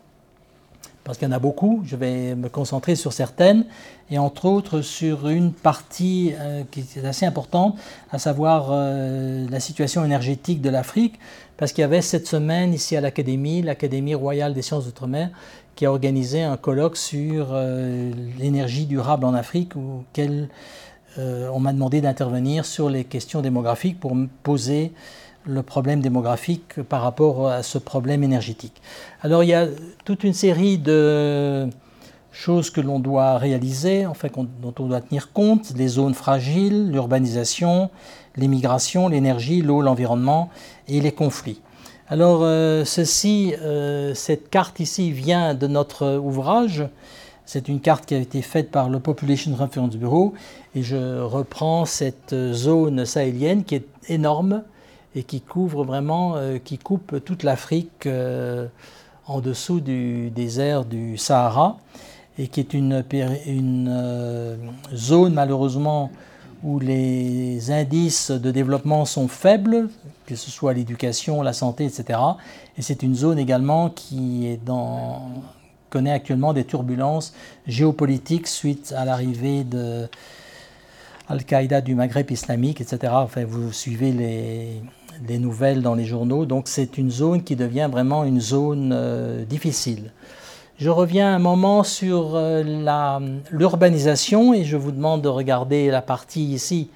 parce qu'il y en a beaucoup. Je vais me concentrer sur certaines et entre autres sur une partie euh, qui est assez importante, à savoir euh, la situation énergétique de l'Afrique, parce qu'il y avait cette semaine ici à l'Académie, l'Académie royale des sciences d'outre-mer, qui a organisé un colloque sur l'énergie durable en Afrique, ou quelle euh, on m'a demandé d'intervenir sur les questions démographiques pour poser le problème démographique par rapport à ce problème énergétique. Alors il y a toute une série de choses que l'on doit réaliser, en fait, dont on doit tenir compte, les zones fragiles, l'urbanisation, l'immigration, l'énergie, l'eau, l'environnement et les conflits. Alors euh, ceci, euh, cette carte ici vient de notre ouvrage c'est une carte qui a été faite par le Population Reference Bureau et je reprends cette zone sahélienne qui est énorme et qui couvre vraiment, euh, qui coupe toute l'Afrique euh, en dessous du désert du Sahara et qui est une, euh, zone malheureusement où les indices de développement sont faibles, que ce soit l'éducation, la santé, etc. Et c'est une zone également qui est dans, connaît actuellement des turbulences géopolitiques suite à l'arrivée de Al-Qaïda du Maghreb islamique, etc. Enfin, vous suivez les, les nouvelles dans les journaux. Donc c'est une zone qui devient vraiment une zone euh, difficile. Je reviens un moment sur euh, l'urbanisation et je vous demande de regarder la partie ici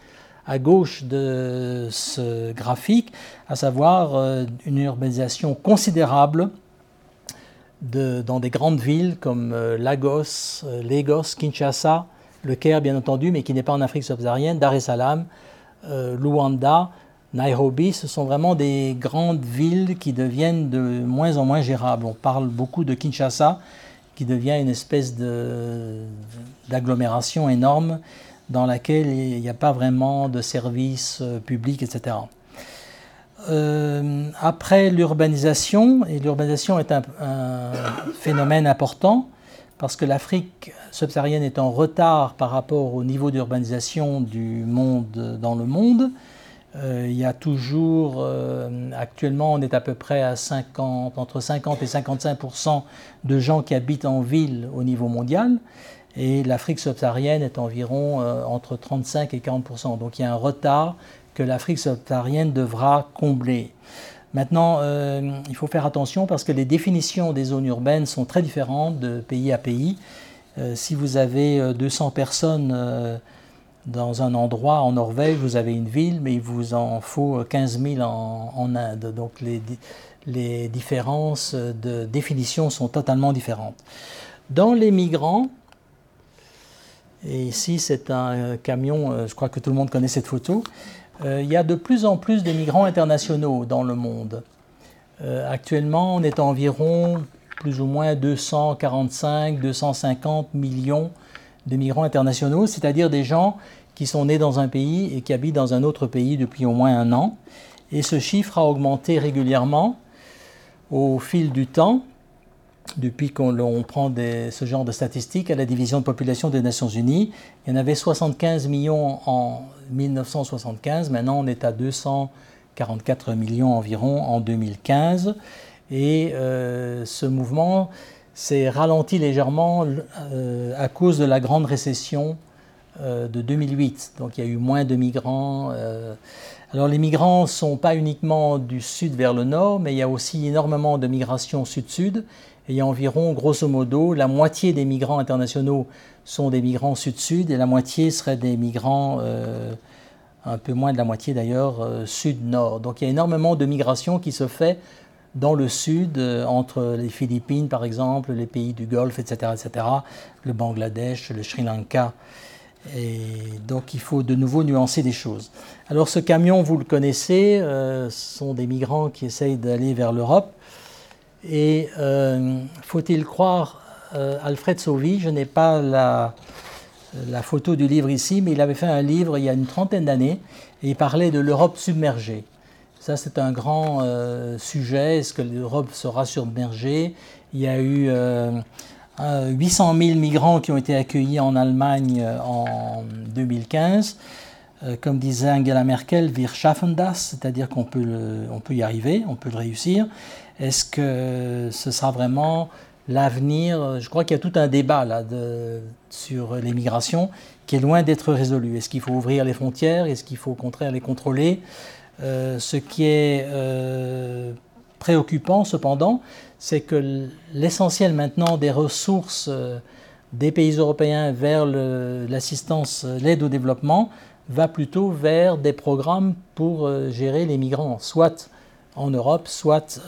à gauche de ce graphique, à savoir euh, une urbanisation considérable dans des grandes villes comme Lagos, Lagos, Kinshasa, le Caire bien entendu, mais qui n'est pas en Afrique subsaharienne, Dar es Salaam, Luanda, Nairobi, ce sont vraiment des grandes villes qui deviennent de moins en moins gérables. On parle beaucoup de Kinshasa, qui devient une espèce d'agglomération énorme dans laquelle il n'y a pas vraiment de services euh, publics, etc. Euh, après l'urbanisation, et l'urbanisation est un, phénomène important, parce que l'Afrique subsaharienne est en retard par rapport au niveau d'urbanisation du monde dans le monde, euh, il y a toujours, euh, actuellement, on est à peu près à 50, entre 50 et 55% de gens qui habitent en ville au niveau mondial. Et l'Afrique subsaharienne est environ entre 35 et 40% Donc il y a un retard que l'Afrique subsaharienne devra combler. Maintenant, il faut faire attention parce que les définitions des zones urbaines sont très différentes de pays à pays. si vous avez 200 personnes dans un endroit en Norvège, vous avez une ville, mais il vous en faut 15 000 en, Inde. Donc les, les, différences de définition sont totalement différentes. Dans les migrants, et ici c'est un camion, euh, je crois que tout le monde connaît cette photo, euh, il y a de plus en plus de migrants internationaux dans le monde. Euh, actuellement, on est environ plus ou moins 245, 250 millions de migrants internationaux, c'est-à-dire des gens qui sont nés dans un pays et qui habitent dans un autre pays depuis au moins un an. Et ce chiffre a augmenté régulièrement au fil du temps, depuis qu'on prend ce genre de statistiques à la division de population des Nations Unies. Il y en avait 75 millions en 1975, maintenant on est à 244 millions environ en 2015. Et euh, ce mouvement s'est ralenti légèrement euh, à cause de la grande récession euh, de 2008. Donc il y a eu moins de migrants. Alors les migrants ne sont pas uniquement du sud vers le nord, mais il y a aussi énormément de migration sud-sud. Et il y a environ, grosso modo, la moitié des migrants internationaux sont des migrants sud-sud et la moitié seraient des migrants, un peu moins de la moitié d'ailleurs, sud-nord. Donc il y a énormément de migration qui se fait dans le sud, euh, entre les Philippines par exemple, les pays du Golfe, etc., etc., le Bangladesh, le Sri Lanka. Et donc il faut de nouveau nuancer des choses. Alors ce camion, vous le connaissez, euh, ce sont des migrants qui essayent d'aller vers l'Europe. Et euh, faut-il croire Alfred Sauvy, je n'ai pas la, photo du livre ici, mais il avait fait un livre il y a une trentaine d'années et il parlait de l'Europe submergée. Ça, c'est un grand euh, sujet. Est-ce que l'Europe sera submergée? Il y a eu 800 euh, 000 migrants qui ont été accueillis en Allemagne euh, en 2015. comme disait Angela Merkel, wir schaffen das, c'est-à-dire qu'on peut, on peut y arriver, on peut le réussir. Est-ce que ce sera vraiment l'avenir? Je crois qu'il y a tout un débat sur l'immigration qui est loin d'être résolu. Est-ce qu'il faut ouvrir les frontières? Est-ce qu'il faut au contraire les contrôler? Euh, ce qui est euh, préoccupant cependant, c'est que l'essentiel maintenant des ressources euh, des pays européens vers l'assistance, l'aide au développement, va plutôt vers des programmes pour gérer les migrants, soit en Europe, soit,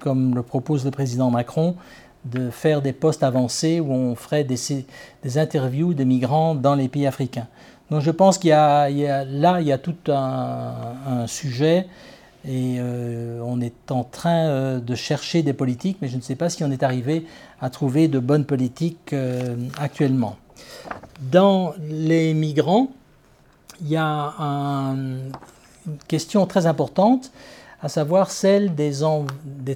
comme le propose le président Macron, de faire des postes avancés où on ferait des, interviews de migrants dans les pays africains. Donc je pense qu'il y, a là, il y a tout un, sujet et euh, on est en train euh, de chercher des politiques, mais je ne sais pas si on est arrivé à trouver de bonnes politiques euh, actuellement. Dans les migrants, il y a une question très importante, à savoir celle des,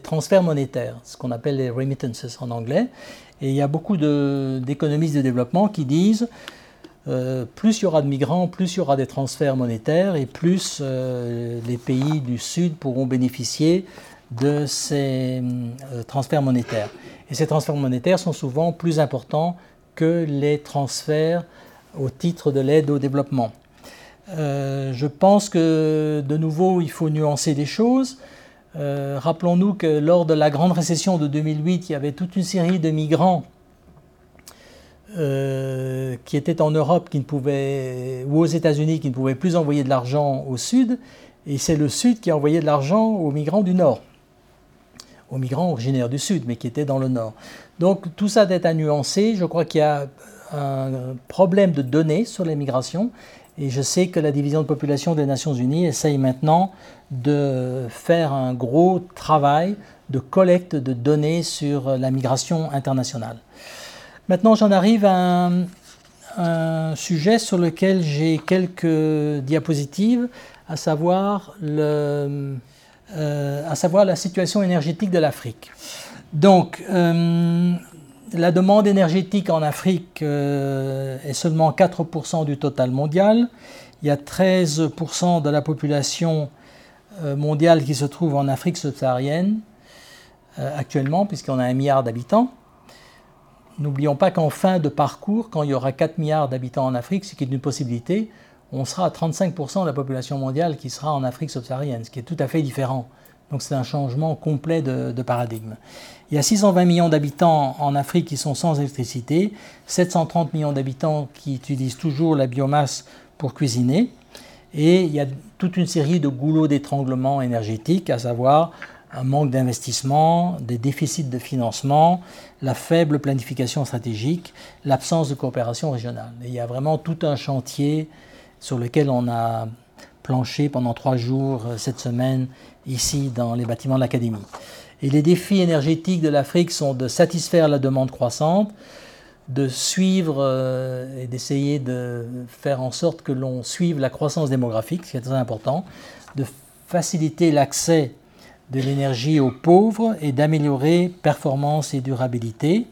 transferts monétaires, ce qu'on appelle les remittances en anglais. Et il y a beaucoup d'économistes de, développement qui disent euh, plus il y aura de migrants, plus il y aura des transferts monétaires et plus euh, les pays du Sud pourront bénéficier de ces euh, transferts monétaires. Et ces transferts monétaires sont souvent plus importants que les transferts au titre de l'aide au développement. Je pense que de nouveau, il faut nuancer les choses. Rappelons-nous que lors de la grande récession de 2008, il y avait toute une série de migrants euh, qui étaient en Europe qui ne pouvaient, ou aux États-Unis qui ne pouvaient plus envoyer de l'argent au Sud, et c'est le Sud qui a envoyé de l'argent aux migrants du Nord, aux migrants originaires du Sud, mais qui étaient dans le Nord. Donc tout ça est à nuancer. Je crois qu'il y a un problème de données sur les migrations, et je sais que la division de population des Nations Unies essaye maintenant de faire un gros travail de collecte de données sur la migration internationale. Maintenant, j'en arrive à un, sujet sur lequel j'ai quelques diapositives, à savoir, le, euh, à savoir la situation énergétique de l'Afrique. Donc, euh, la demande énergétique en Afrique euh, est seulement 4% du total mondial. Il y a 13% de la population mondiale qui se trouve en Afrique subsaharienne actuellement, puisqu'on a un milliard d'habitants. N'oublions pas qu'en fin de parcours, quand il y aura 4 milliards d'habitants en Afrique, ce qui est une possibilité, on sera à 35% de la population mondiale qui sera en Afrique subsaharienne, ce qui est tout à fait différent. Donc c'est un changement complet de, paradigme. Il y a 620 millions d'habitants en Afrique qui sont sans électricité, 730 millions d'habitants qui utilisent toujours la biomasse pour cuisiner, et il y a toute une série de goulots d'étranglement énergétique, à savoir un manque d'investissement, des déficits de financement, la faible planification stratégique, l'absence de coopération régionale. il y a vraiment tout un chantier sur lequel on a planché pendant trois jours euh, cette semaine ici dans les bâtiments de l'Académie. Et les défis énergétiques de l'Afrique sont de satisfaire la demande croissante, de suivre euh, et d'essayer de faire en sorte que l'on suive la croissance démographique, ce qui est très important, de faciliter l'accès de l'énergie aux pauvres et d'améliorer performance et durabilité.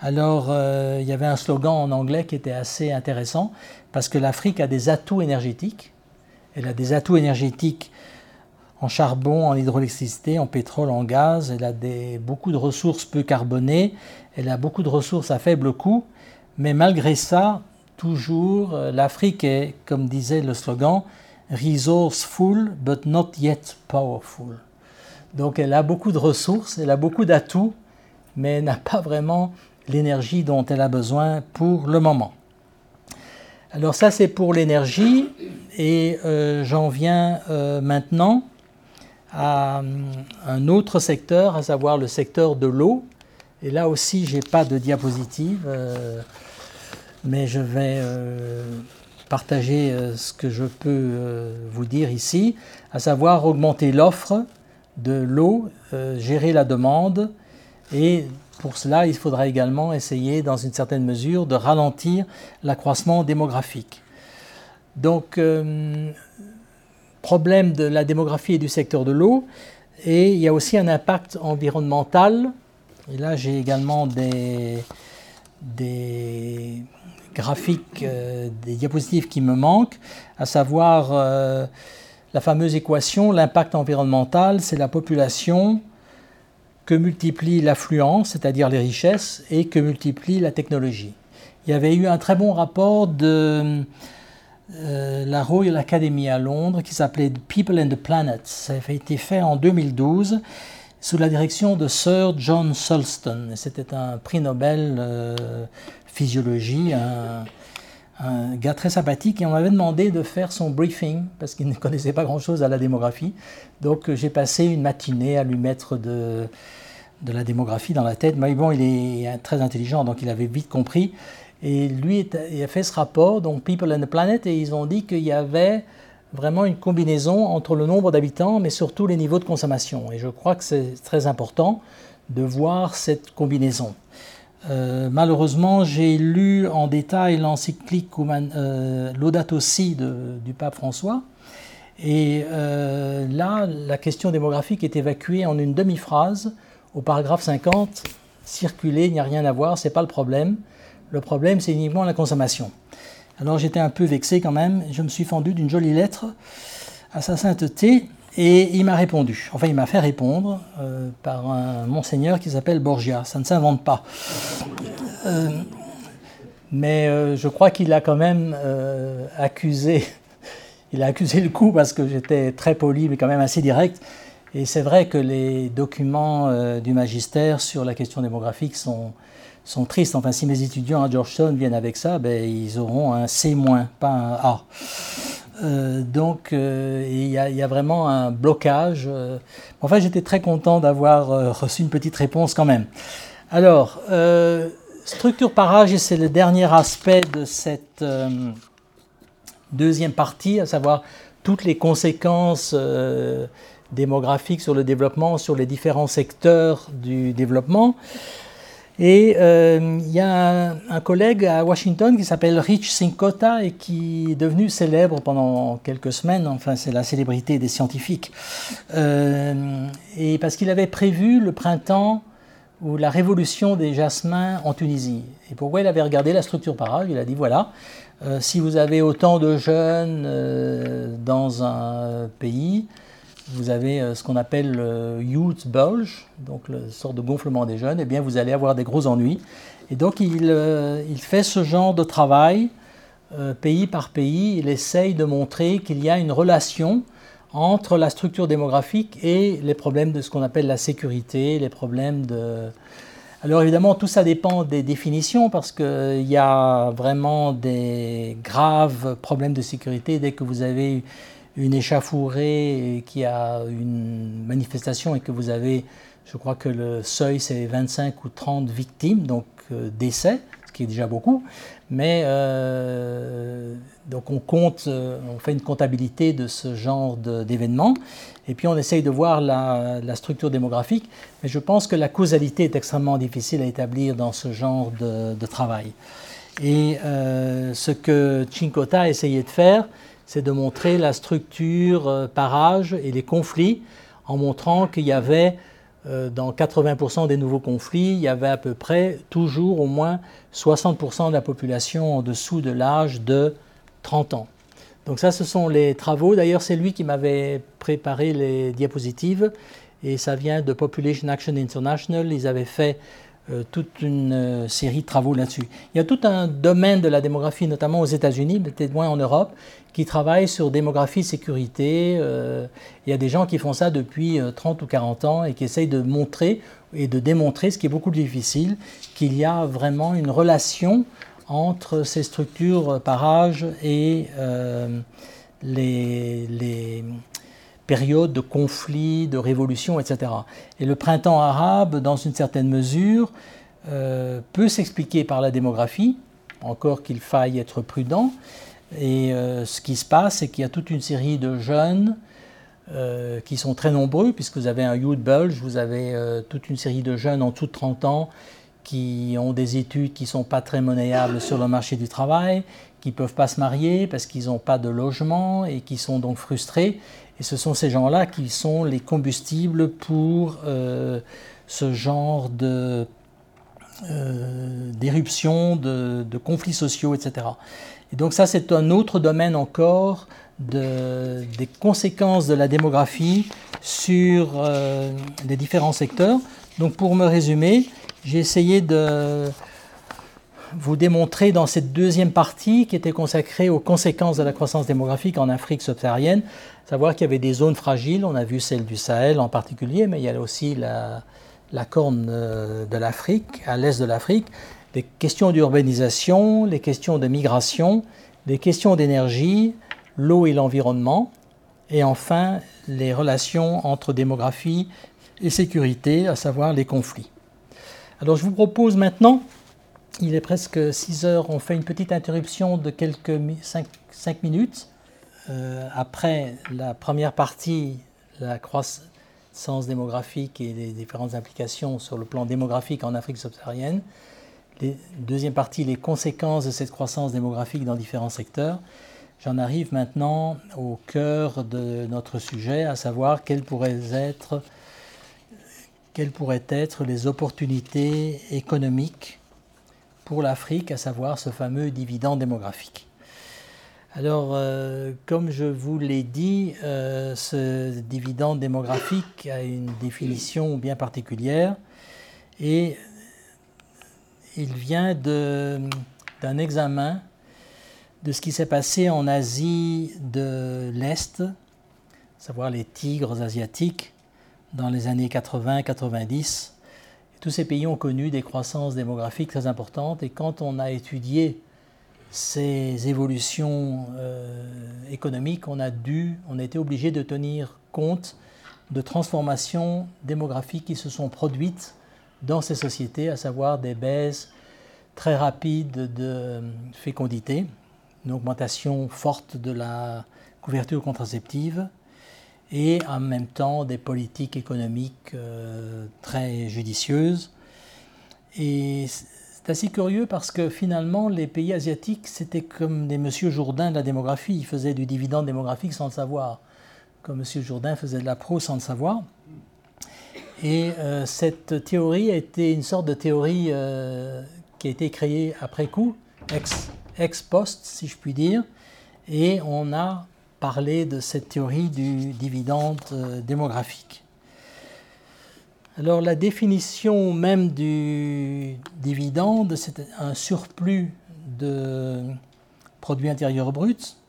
Alors, euh, il y avait un slogan en anglais qui était assez intéressant parce que l'Afrique a des atouts énergétiques. Elle a des atouts énergétiques en charbon, en hydroélectricité, en pétrole, en gaz. Elle a beaucoup de ressources peu carbonées. Elle a beaucoup de ressources à faible coût. Mais malgré ça, toujours, euh, l'Afrique est, comme disait le slogan, resourceful but not yet powerful. Donc elle a beaucoup de ressources, elle a beaucoup d'atouts, mais n'a pas vraiment l'énergie dont elle a besoin pour le moment. Alors ça c'est pour l'énergie et euh, j'en viens euh, maintenant à euh, un autre secteur, à savoir le secteur de l'eau. Et là aussi j'ai pas de diapositive, mais je vais partager ce que je peux vous dire ici, à savoir augmenter l'offre de l'eau, gérer la demande et pour cela, il faudra également essayer, dans une certaine mesure, de ralentir l'accroissement démographique. Donc, euh, problème de la démographie et du secteur de l'eau, et il y a aussi un impact environnemental. Et là, j'ai également des, des graphiques, euh, des diapositives qui me manquent, à savoir la fameuse équation, l'impact environnemental, c'est la population que multiplie l'affluence, c'est-à-dire les richesses, et que multiplie la technologie. Il y avait eu un très bon rapport de euh, la Royal Academy à Londres qui s'appelait People and the Planet. Ça avait été fait en 2012 sous la direction de Sir John Sulston. C'était un prix Nobel euh, physiologie, un, un gars très sympathique et on m'avait demandé de faire son briefing parce qu'il ne connaissait pas grand-chose à la démographie. Donc euh, j'ai passé une matinée à lui mettre de, de la démographie dans la tête. Mais bon, il est très intelligent, donc il avait vite compris. Et lui a fait ce rapport, donc People and the Planet, et ils ont dit qu'il y avait vraiment une combinaison entre le nombre d'habitants, mais surtout les niveaux de consommation. Et je crois que c'est très important de voir cette combinaison. Euh, malheureusement, j'ai lu en détail l'encyclique euh, Laudato Si du pape François. Et euh, là, la question démographique est évacuée en une demi-phrase au paragraphe 50. Circuler, il n'y a rien à voir, ce n'est pas le problème. Le problème, c'est uniquement la consommation. Alors j'étais un peu vexé quand même. Je me suis fendu d'une jolie lettre à sa sainteté et il m'a répondu. Enfin, il m'a fait répondre euh, par un monseigneur qui s'appelle Borgia. Ça ne s'invente pas. Euh, mais euh, je crois qu'il a quand même accusé, il a accusé le coup parce que j'étais très poli, mais quand même assez direct. Et c'est vrai que les documents du magistère sur la question démographique sont, sont tristes. Enfin, si mes étudiants à Georgetown viennent avec ça, ben, ils auront un C-, pas un A. Euh, donc, euh, il y, a vraiment un blocage. Euh. Enfin, j'étais très content d'avoir reçu une petite réponse quand même. Alors, structure parage, et c'est le dernier aspect de cette deuxième partie, à savoir toutes les conséquences démographiques sur le développement, sur les différents secteurs du développement. Et euh, il y a un, collègue à Washington qui s'appelle Rich Sinkota et qui est devenu célèbre pendant quelques semaines. Enfin, c'est la célébrité des scientifiques. Euh, et parce qu'il avait prévu le printemps ou la révolution des jasmins en Tunisie. Et pourquoi il avait regardé la structure parage Il a dit voilà, euh, si vous avez autant de jeunes dans un pays, vous avez euh, ce qu'on appelle le youth bulge, donc le sorte de gonflement des jeunes, et eh bien vous allez avoir des gros ennuis. Et donc il, euh, fait ce genre de travail euh, pays par pays. Il essaye de montrer qu'il y a une relation entre la structure démographique et les problèmes de ce qu'on appelle la sécurité, les problèmes de... Alors évidemment, tout ça dépend des définitions parce qu'il y a vraiment des graves problèmes de sécurité dès que vous avez une échafourée qui a une manifestation et que vous avez, je crois que le seuil c'est 25 ou 30 victimes, donc euh, décès, ce qui est déjà beaucoup. Mais euh, donc on compte, euh, on fait une comptabilité de ce genre d'événements et puis on essaye de voir la, structure démographique. Mais je pense que la causalité est extrêmement difficile à établir dans ce genre de, travail. Et ce que Chinkota a essayé de faire, c'est de montrer la structure euh, par âge et les conflits, en montrant qu'il y avait, euh, dans 80% des nouveaux conflits, il y avait à peu près toujours au moins 60% de la population en dessous de l'âge de 30 ans. Donc ça, ce sont les travaux. D'ailleurs, c'est lui qui m'avait préparé les diapositives, et ça vient de Population Action International. Ils avaient fait euh, toute une série de travaux là-dessus. Il y a tout un domaine de la démographie, notamment aux États-Unis, peut-être moins en Europe, qui travaille sur démographie sécurité. Euh, il y a des gens qui font ça depuis 30 ou 40 ans et qui essayent de montrer et de démontrer, ce qui est beaucoup plus difficile, qu'il y a vraiment une relation entre ces structures par âge et les, les période de conflits, de révolutions, etc. Et le printemps arabe, dans une certaine mesure, euh, peut s'expliquer par la démographie, encore qu'il faille être prudent. Et euh, ce qui se passe, c'est qu'il y a toute une série de jeunes euh, qui sont très nombreux, puisque vous avez un youth bulge, vous avez toute une série de jeunes en dessous de 30 ans qui ont des études qui ne sont pas très monnayables sur le marché du travail, qui ne peuvent pas se marier parce qu'ils n'ont pas de logement et qui sont donc frustrés et ce sont ces gens-là qui sont les combustibles pour euh, ce genre de euh, d'éruption, de, conflits sociaux, etc. Et donc ça, c'est un autre domaine encore de, des conséquences de la démographie sur euh, les différents secteurs. Donc pour me résumer, j'ai essayé de vous démontrer dans cette deuxième partie qui était consacrée aux conséquences de la croissance démographique en Afrique subsaharienne, savoir qu'il y avait des zones fragiles, on a vu celle du Sahel en particulier, mais il y a aussi la, la corne euh, de l'Afrique, à l'est de l'Afrique, les questions d'urbanisation, les questions de migration, les questions d'énergie, l'eau et l'environnement, et enfin les relations entre démographie et sécurité, à savoir les conflits. Alors je vous propose maintenant il est presque 6 heures. On fait une petite interruption de quelques 5, minutes. Euh, après la première partie, la croissance démographique et les différentes implications sur le plan démographique en Afrique subsaharienne. Deuxième partie, les conséquences de cette croissance démographique dans différents secteurs. j'en arrive maintenant au cœur de notre sujet, à savoir quelles pourraient être, les opportunités économiques pour l'Afrique, à savoir ce fameux dividende démographique. Alors, euh, comme je vous l'ai dit, euh, ce dividende démographique a une définition bien particulière et il vient d'un examen de ce qui s'est passé en Asie de l'Est, savoir les tigres asiatiques, dans les années 80-90. Tous ces pays ont connu des croissances démographiques très importantes et quand on a étudié ces évolutions euh, économiques, on a dû, on a été obligé de tenir compte de transformations démographiques qui se sont produites dans ces sociétés, à savoir des baisses très rapides de fécondité, une augmentation forte de la couverture contraceptive et en même temps des politiques économiques euh, très judicieuses. Et c'est assez curieux parce que finalement, les pays asiatiques, c'était comme des Monsieur Jourdain de la démographie. Ils faisaient du dividende démographique sans le savoir, comme Monsieur Jourdain faisait de la pro sans le savoir. Et euh, cette théorie a été une sorte de théorie euh, qui a été créée après coup, ex, post, si je puis dire. Et on a parlé de cette théorie du dividende euh, démographique. Alors la définition même du dividende, c'est un surplus de produit intérieur brut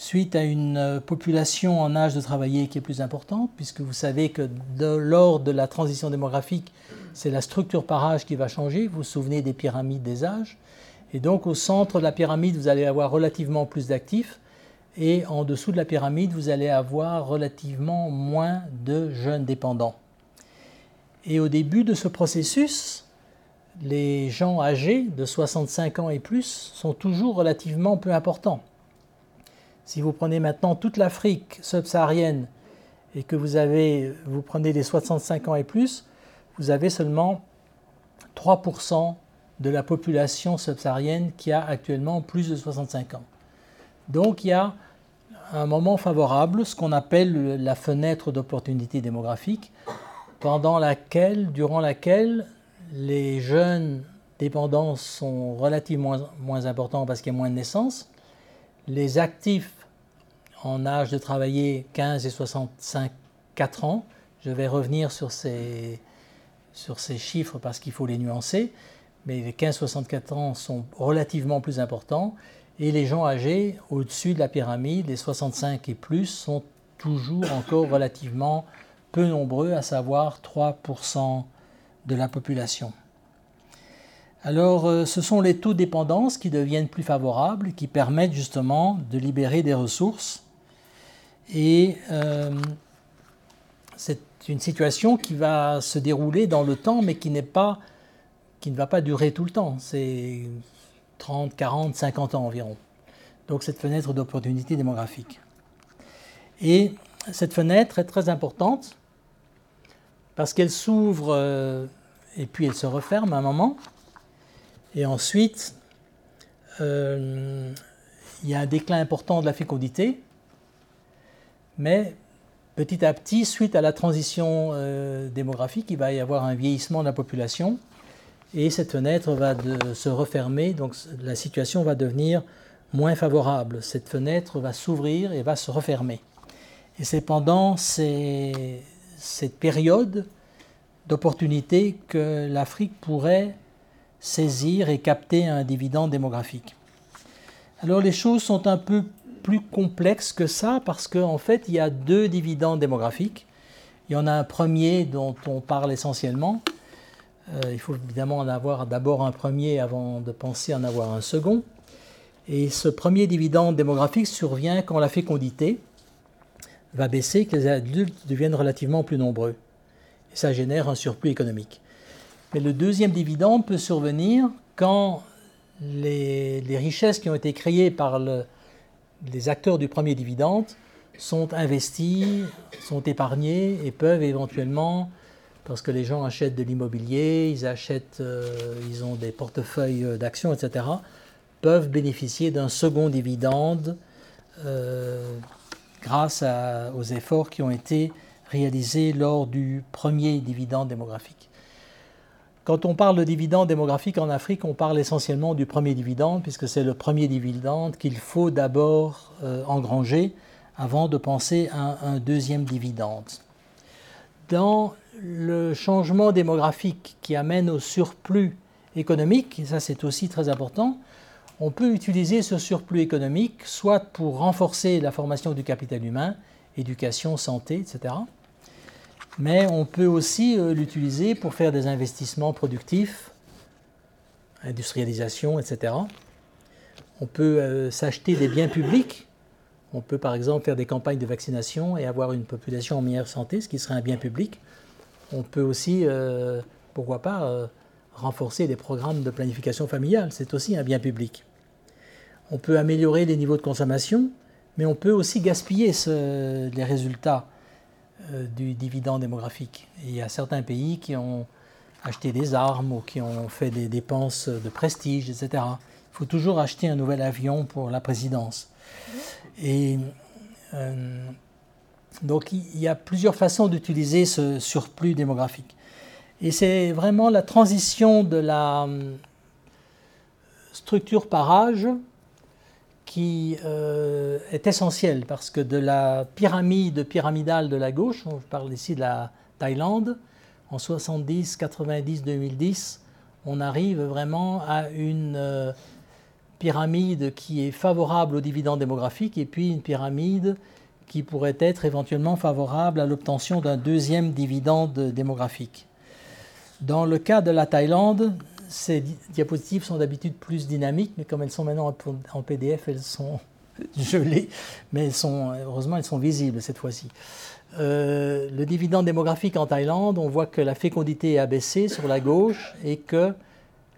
suite à une population en âge de travailler qui est plus importante, puisque vous savez que lors de la transition démographique, c'est la structure par âge qui va changer. Vous vous souvenez des pyramides des âges. Et donc au centre de la pyramide, vous allez avoir relativement plus d'actifs, et en dessous de la pyramide, vous allez avoir relativement moins de jeunes dépendants. Et au début de ce processus, les gens âgés de 65 ans et plus sont toujours relativement peu importants. Si vous prenez maintenant toute l'Afrique subsaharienne et que vous, avez, vous prenez les 65 ans et plus, vous avez seulement 3% de la population subsaharienne qui a actuellement plus de 65 ans. Donc il y a un moment favorable, ce qu'on appelle la fenêtre d'opportunité démographique, pendant laquelle, durant laquelle les jeunes dépendants sont relativement moins, importants parce qu'il y a moins de naissances, les actifs en âge de travailler 15 et 65 4 ans, je vais revenir sur ces, sur ces chiffres parce qu'il faut les nuancer, mais les 15-64 ans sont relativement plus importants et les gens âgés au-dessus de la pyramide, les 65 et plus, sont toujours encore relativement peu nombreux, à savoir 3% de la population. Alors, euh, ce sont les taux de dépendance qui deviennent plus favorables, qui permettent justement de libérer des ressources. Et euh, c'est une situation qui va se dérouler dans le temps, mais qui, ne va pas durer tout le temps. C'est 30, 40, 50 ans environ. Donc cette fenêtre d'opportunité démographique. Et cette fenêtre est très importante parce qu'elle s'ouvre euh, et puis elle se referme à un moment. Et ensuite, euh, il y a un déclin important de la fécondité, mais petit à petit, suite à la transition euh, démographique, il va y avoir un vieillissement de la population et cette fenêtre va se refermer, donc la situation va devenir moins favorable. Cette fenêtre va s'ouvrir et va se refermer. Et c'est pendant cette période d'opportunité que l'Afrique pourrait saisir et capter un dividende démographique. Alors les choses sont un peu plus complexes que ça parce qu'en fait il y a deux dividendes démographiques. Il y en a un premier dont on parle essentiellement. Euh, il faut évidemment en avoir d'abord un premier avant de penser en avoir un second. Et ce premier dividende démographique survient quand la fécondité va baisser, que les adultes deviennent relativement plus nombreux. Et ça génère un surplus économique. Mais le deuxième dividende peut survenir quand les, richesses qui ont été créées par les acteurs du premier dividende sont investies, sont épargnées et peuvent éventuellement, parce que les gens achètent de l'immobilier, ils achètent, euh, ils ont des portefeuilles d'actions, etc., peuvent bénéficier d'un second dividende grâce aux efforts qui ont été réalisés lors du premier dividende démographique. Quand on parle de dividende démographique en Afrique, on parle essentiellement du premier dividende, puisque c'est le premier dividende qu'il faut d'abord euh, engranger avant de penser à un deuxième dividende. Dans le changement démographique qui amène au surplus économique, et ça c'est aussi très important, on peut utiliser ce surplus économique soit pour renforcer la formation du capital humain, éducation, santé, etc. Mais on peut aussi euh, l'utiliser pour faire des investissements productifs, industrialisation, etc. On peut euh, s'acheter des biens publics. On peut par exemple faire des campagnes de vaccination et avoir une population en meilleure santé, ce qui serait un bien public. On peut aussi, euh, pourquoi pas, renforcer des programmes de planification familiale. C'est aussi un bien public on peut améliorer les niveaux de consommation, mais on peut aussi gaspiller les résultats du dividende démographique. il y a certains pays qui ont acheté des armes ou qui ont fait des dépenses de prestige, etc. Il faut toujours acheter un nouvel avion pour la présidence. Et euh, donc il y a plusieurs façons d'utiliser ce surplus démographique. Et c'est vraiment la transition de la euh, structure par âge qui euh, est essentiel parce que de la pyramide pyramidale de la gauche, on parle ici de la Thaïlande, en 70, 90, 2010, on arrive vraiment à une euh, pyramide qui est favorable aux dividendes démographiques et puis une pyramide qui pourrait être éventuellement favorable à l'obtention d'un deuxième dividende démographique. Dans le cas de la Thaïlande, ces diapositives sont d'habitude plus dynamiques, mais comme elles sont maintenant en PDF, elles sont gelées, mais heureusement elles sont visibles cette fois-ci. Euh, le dividende démographique en Thaïlande, on voit que la fécondité a baissé sur la gauche et que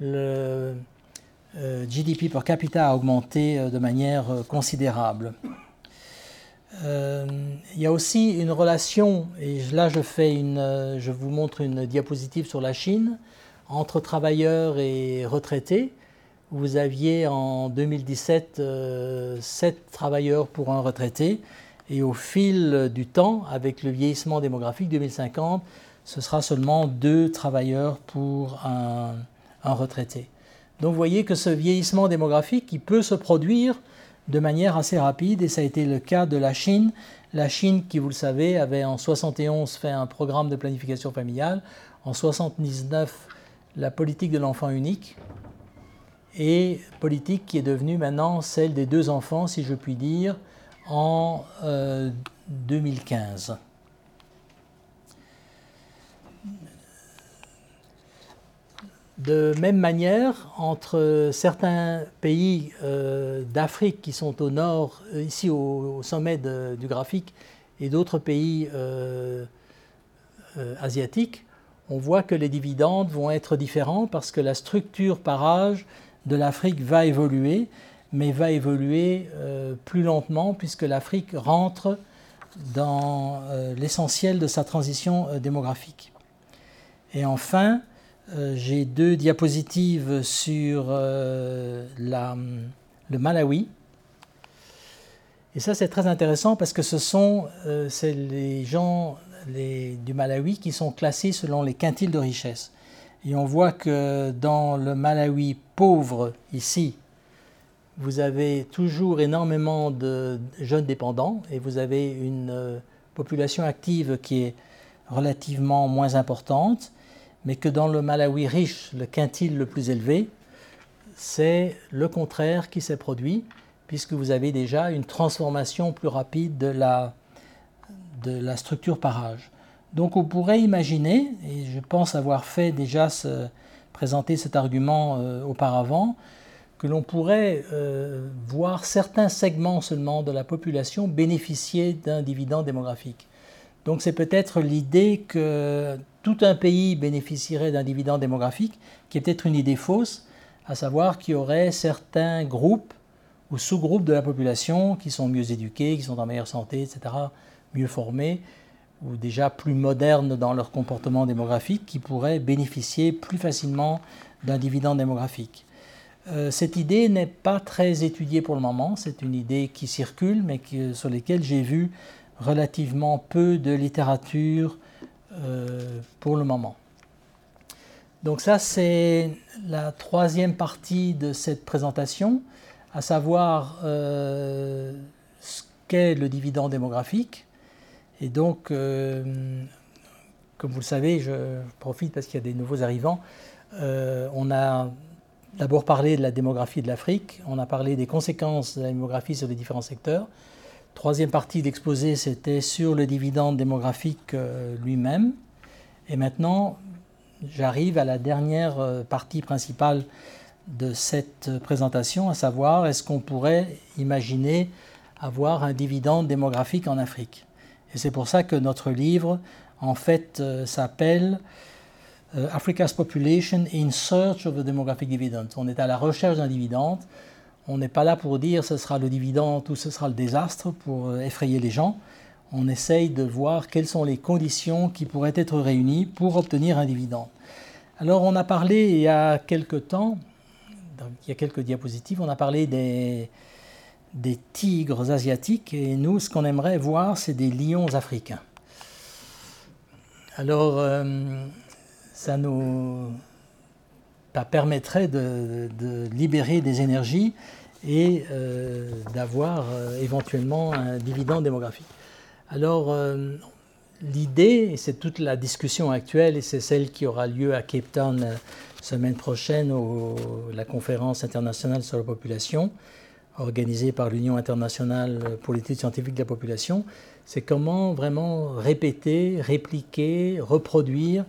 le euh, GDP per capita a augmenté euh, de manière considérable. il y a aussi une relation, et là je, fais une, je vous montre une diapositive sur la Chine entre travailleurs et retraités. Vous aviez en 2017 7 euh, travailleurs pour un retraité. Et au fil du temps, avec le vieillissement démographique 2050, ce sera seulement 2 travailleurs pour un, retraité. Donc vous voyez que ce vieillissement démographique, il peut se produire de manière assez rapide, et ça a été le cas de la Chine. La Chine, qui vous le savez, avait en 71 fait un programme de planification familiale. En 79, la politique de l'enfant unique et politique qui est devenue maintenant celle des deux enfants, si je puis dire, en 2015. Euh, de même manière, entre certains pays euh, d'Afrique qui sont au nord, euh, ici au, sommet du graphique, et d'autres pays asiatiques, on voit que les dividendes vont être différents parce que la structure par âge de l'Afrique va évoluer, mais va évoluer euh, plus lentement puisque l'Afrique rentre dans euh, l'essentiel de sa transition euh, démographique. Et enfin, j'ai deux diapositives sur le Malawi. Et ça, c'est très intéressant parce que ce sont les gens du Malawi qui sont classés selon les quintiles de richesse. Et on voit que dans le Malawi pauvre, ici, vous avez toujours énormément de jeunes dépendants et vous avez une euh, population active qui est relativement moins importante, mais que dans le Malawi riche, le quintile le plus élevé, c'est le contraire qui s'est produit, puisque vous avez déjà une transformation plus rapide de la de la structure par âge. Donc on pourrait imaginer, et je pense avoir fait déjà ce, présenter cet argument euh, auparavant, que l'on pourrait euh, voir certains segments seulement de la population bénéficier d'un dividende démographique. Donc c'est peut-être l'idée que tout un pays bénéficierait d'un dividende démographique, qui est peut-être une idée fausse, à savoir qu'il y aurait certains groupes ou sous-groupes de la population qui sont mieux éduqués, qui sont en meilleure santé, etc., mieux formés ou déjà plus modernes dans leur comportement démographique qui pourraient bénéficier plus facilement d'un dividende démographique. cette idée n'est pas très étudiée pour le moment, c'est une idée qui circule, mais sur laquelle j'ai vu relativement peu de littérature pour le moment. Donc ça, c'est la troisième partie de cette présentation, à savoir euh, ce qu'est le dividende démographique. Et donc, euh, comme vous le savez, je profite parce qu'il y a des nouveaux arrivants. Euh, on a d'abord parlé de la démographie de l'Afrique, on a parlé des conséquences de la démographie sur les différents secteurs. Troisième partie d'exposé, c'était sur le dividende démographique lui-même. Et maintenant, j'arrive à la dernière partie principale de cette présentation, à savoir est-ce qu'on pourrait imaginer avoir un dividende démographique en Afrique? Et c'est pour ça que notre livre, en fait, euh, s'appelle euh, Africa's Population in Search of a Demographic Dividend. On est à la recherche d'un dividende. On n'est pas là pour dire ce sera le dividende ou ce sera le désastre pour effrayer les gens. On essaye de voir quelles sont les conditions qui pourraient être réunies pour obtenir un dividende. Alors on a parlé il y a quelques temps, il y a quelques diapositives, on a parlé des, tigres asiatiques et nous ce qu'on aimerait voir c'est des lions africains. Alors euh, ça nous permettrait de, libérer des énergies et euh, d'avoir euh, éventuellement un dividende démographique. Alors, l'idée, et c'est toute la discussion actuelle, et c'est celle qui aura lieu à Cape Town la euh, semaine prochaine, au, la conférence internationale sur la population, organisée par l'Union internationale pour l'étude scientifique de la population, c'est comment vraiment répéter, répliquer, reproduire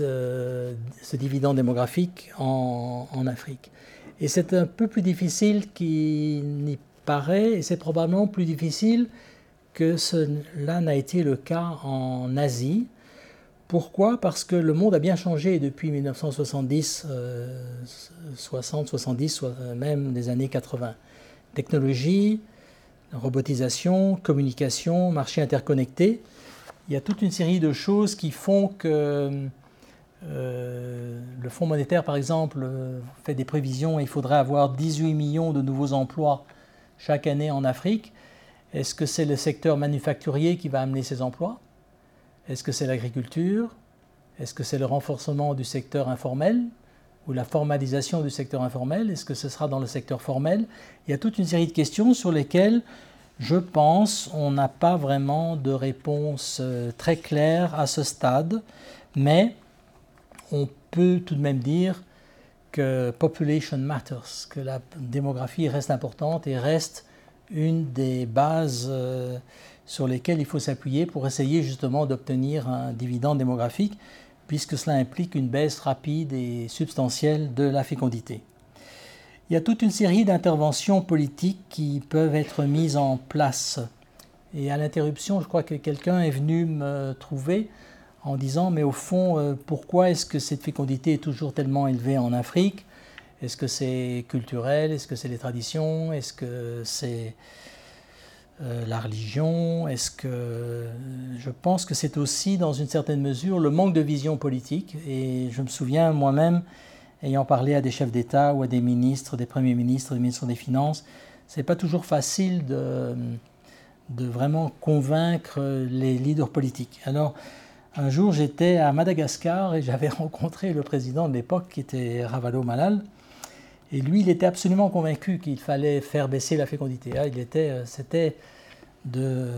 euh, ce dividende démographique en, en Afrique. Et c'est un peu plus difficile qu'il n'y paraît, et c'est probablement plus difficile que cela n'a été le cas en Asie. Pourquoi? Parce que le monde a bien changé depuis 1970, 60, 70, même des années 80. Technologie, robotisation, communication, marché interconnecté. Il y a toute une série de choses qui font que euh, le Fonds monétaire, par exemple, fait des prévisions. Il faudrait avoir 18 millions de nouveaux emplois chaque année en Afrique. Est-ce que c'est le secteur manufacturier qui va amener ces emplois? Est-ce que c'est l'agriculture? Est-ce que c'est le renforcement du secteur informel ou la formalisation du secteur informel? Est-ce que ce sera dans le secteur formel? Il y a toute une série de questions sur lesquelles, je pense, on n'a pas vraiment de réponse euh, très claire à ce stade, mais on peut tout de même dire que population matters, que la démographie reste importante et reste une des bases euh, sur lesquelles il faut s'appuyer pour essayer justement d'obtenir un dividende démographique, puisque cela implique une baisse rapide et substantielle de la fécondité. Il y a toute une série d'interventions politiques qui peuvent être mises en place. Et à l'interruption, je crois que quelqu'un est venu me trouver en disant, mais au fond, euh, pourquoi est-ce que cette fécondité est toujours tellement élevée en Afrique? Est-ce que c'est culturel? Est-ce que c'est les traditions? Est-ce que c'est euh, la religion? Est-ce que je pense que c'est aussi dans une certaine mesure le manque de vision politique Et je me souviens moi-même ayant parlé à des chefs d'État ou à des ministres, des premiers ministres, des ministres des Finances, c'est pas toujours facile de, de vraiment convaincre les leaders politiques. Alors un jour, j'étais à Madagascar et j'avais rencontré le président de l'époque qui était Ravalo Malal. Et lui, il était absolument convaincu qu'il fallait faire baisser la fécondité. Ah, il était, euh, c'était de,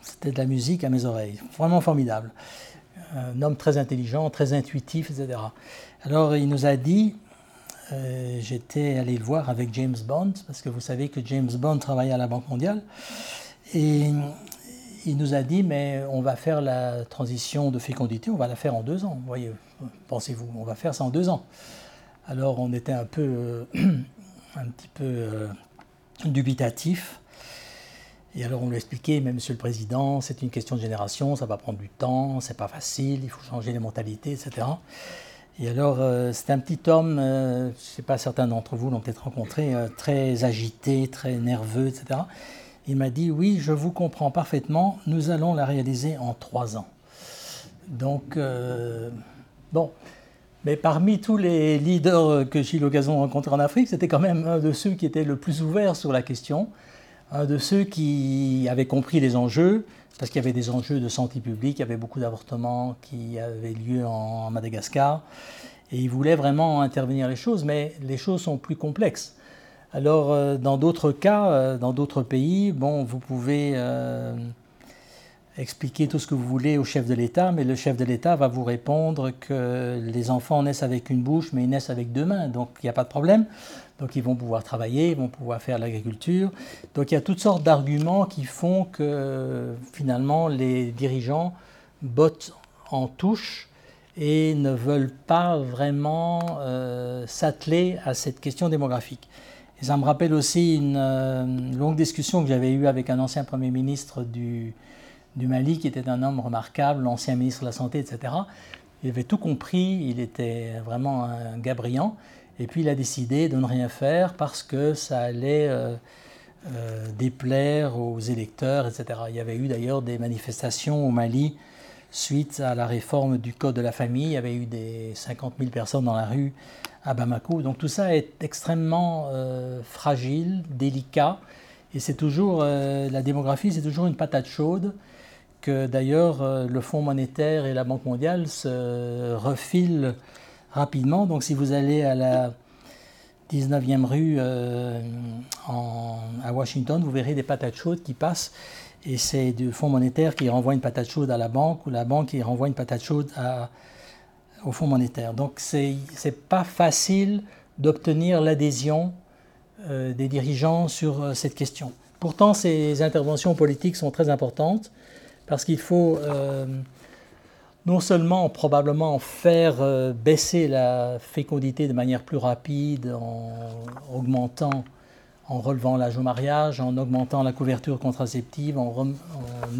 c'était de la musique à mes oreilles, vraiment formidable. Un homme très intelligent, très intuitif, etc. Alors, il nous a dit, euh, j'étais allé le voir avec James Bond, parce que vous savez que James Bond travaillait à la Banque mondiale, et il nous a dit, mais on va faire la transition de fécondité, on va la faire en deux ans. Voyez, pensez-vous, on va faire ça en deux ans. Alors on était un peu, euh, un petit peu euh, dubitatif. Et alors on lui expliquait, mais Monsieur le Président, c'est une question de génération, ça va prendre du temps, c'est pas facile, il faut changer les mentalités, etc. Et alors euh, c'est un petit homme, je ne sais pas, certains d'entre vous l'ont peut-être rencontré, très agité, très nerveux, etc. Il m'a dit, oui, je vous comprends parfaitement, nous allons la réaliser en trois ans. Donc, bon, Mais parmi tous les leaders que j'ai eu l'occasion de rencontrer en Afrique, c'était quand même un de ceux qui était le plus ouvert sur la question, un de ceux qui avaient compris les enjeux, parce qu'il y avait des enjeux de santé publique, il y avait beaucoup d'avortements qui avaient lieu en Madagascar, et il voulait vraiment intervenir les choses, mais les choses sont plus complexes. Alors, euh, dans d'autres cas, euh, dans d'autres pays, bon, vous pouvez euh, expliquer tout ce que vous voulez au chef de l'État, mais le chef de l'État va vous répondre que les enfants naissent avec une bouche, mais ils naissent avec deux mains, donc il n'y a pas de problème. Donc ils vont pouvoir travailler, ils vont pouvoir faire l'agriculture. Donc il y a toutes sortes d'arguments qui font que finalement les dirigeants bottent en touche et ne veulent pas vraiment euh, s'atteler à cette question démographique. Et ça me rappelle aussi une, euh, longue discussion que j'avais eue avec un ancien Premier ministre du, du, Mali, qui était un homme remarquable, l'ancien ministre de la Santé, etc. Il avait tout compris, il était vraiment un gars brillant, et puis il a décidé de ne rien faire parce que ça allait euh, déplaire aux électeurs, etc. Il y avait eu d'ailleurs des manifestations au Mali suite à la réforme du Code de la famille. Il y avait eu des 50 000 personnes dans la rue à Bamako. Donc tout ça est extrêmement euh, fragile, délicat. Et c'est toujours, euh, la démographie, c'est toujours une patate chaude que d'ailleurs euh, le Fonds monétaire et la Banque mondiale se refilent rapidement. Donc si vous allez à la 19e rue à Washington, vous verrez des patates chaudes qui passent et c'est du Fonds monétaire qui renvoie une patate chaude à la banque ou la banque qui renvoie une patate chaude au Fonds monétaire. Donc c'est pas facile d'obtenir l'adhésion euh, des dirigeants sur euh, cette question. Pourtant, ces interventions politiques sont très importantes parce qu'il faut euh, non seulement probablement faire baisser la fécondité de manière plus rapide en augmentant en relevant l'âge au mariage, en augmentant la couverture contraceptive, en,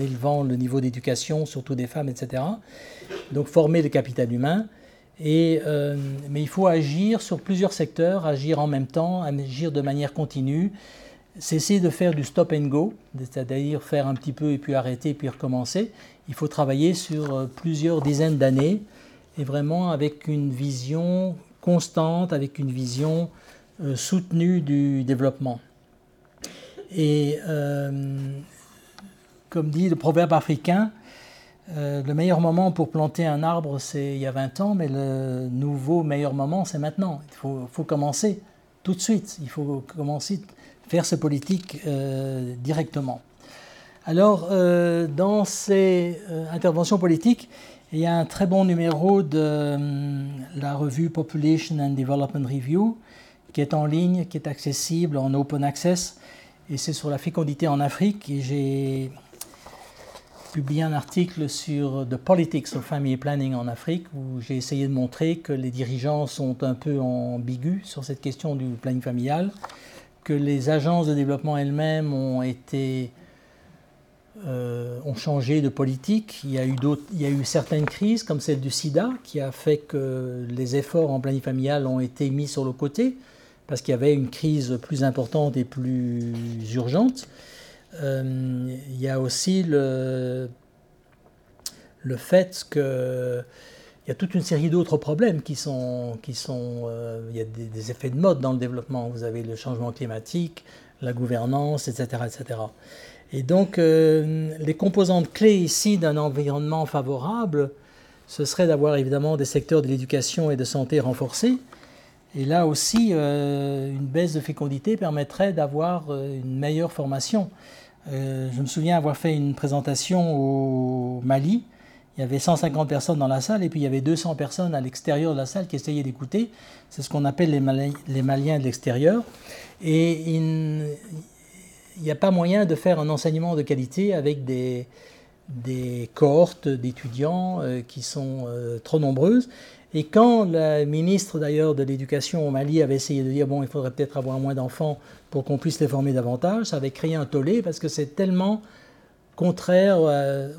élevant le niveau d'éducation, surtout des femmes, etc. Donc former le capital humain. Euh, mais il faut agir sur plusieurs secteurs, agir en même temps, agir de manière continue, cesser de faire du stop and go, c'est-à-dire faire un petit peu et puis arrêter et puis recommencer. Il faut travailler sur euh, plusieurs dizaines d'années et vraiment avec une vision constante, avec une vision euh, soutenue du développement. Et euh, comme dit le proverbe africain, le meilleur moment pour planter un arbre, c'est il y a 20 ans, mais le nouveau meilleur moment, c'est maintenant. Il faut, faut, commencer tout de suite. Il faut commencer faire ce politique directement. Alors, dans ces interventions politiques, il y a un très bon numéro de la revue Population and Development Review qui est en ligne, qui est accessible en open access. Et c'est sur la fécondité en Afrique. Et j'ai publié un article sur The Politics of Family Planning en Afrique, où j'ai essayé de montrer que les dirigeants sont un peu ambigus sur cette question du planning familial, que les agences de développement elles-mêmes ont été euh, ont changé de politique. Il y, a eu il y a eu certaines crises, comme celle du sida, qui a fait que les efforts en planning familial ont été mis sur le côté parce qu'il y avait une crise plus importante et plus urgente. Euh, il y a aussi le, le fait qu'il y a toute une série d'autres problèmes qui sont... Qui sont euh, il y a des, effets de mode dans le développement. Vous avez le changement climatique, la gouvernance, etc. etc. Et donc, euh, les composantes clés ici d'un environnement favorable, ce serait d'avoir évidemment des secteurs de l'éducation et de santé renforcés, et là aussi, euh, une baisse de fécondité permettrait d'avoir une meilleure formation. Je me souviens avoir fait une présentation au Mali. Il y avait 150 personnes dans la salle et puis il y avait 200 personnes à l'extérieur de la salle qui essayaient d'écouter. C'est ce qu'on appelle les, Maliens de l'extérieur. Et il n'y a pas moyen de faire un enseignement de qualité avec des, cohortes d'étudiants qui sont trop nombreuses. Et quand la ministre d'ailleurs de l'Éducation au Mali avait essayé de dire bon, il faudrait peut-être avoir moins d'enfants pour qu'on puisse les former davantage, ça avait créé un tollé parce que c'est tellement contraire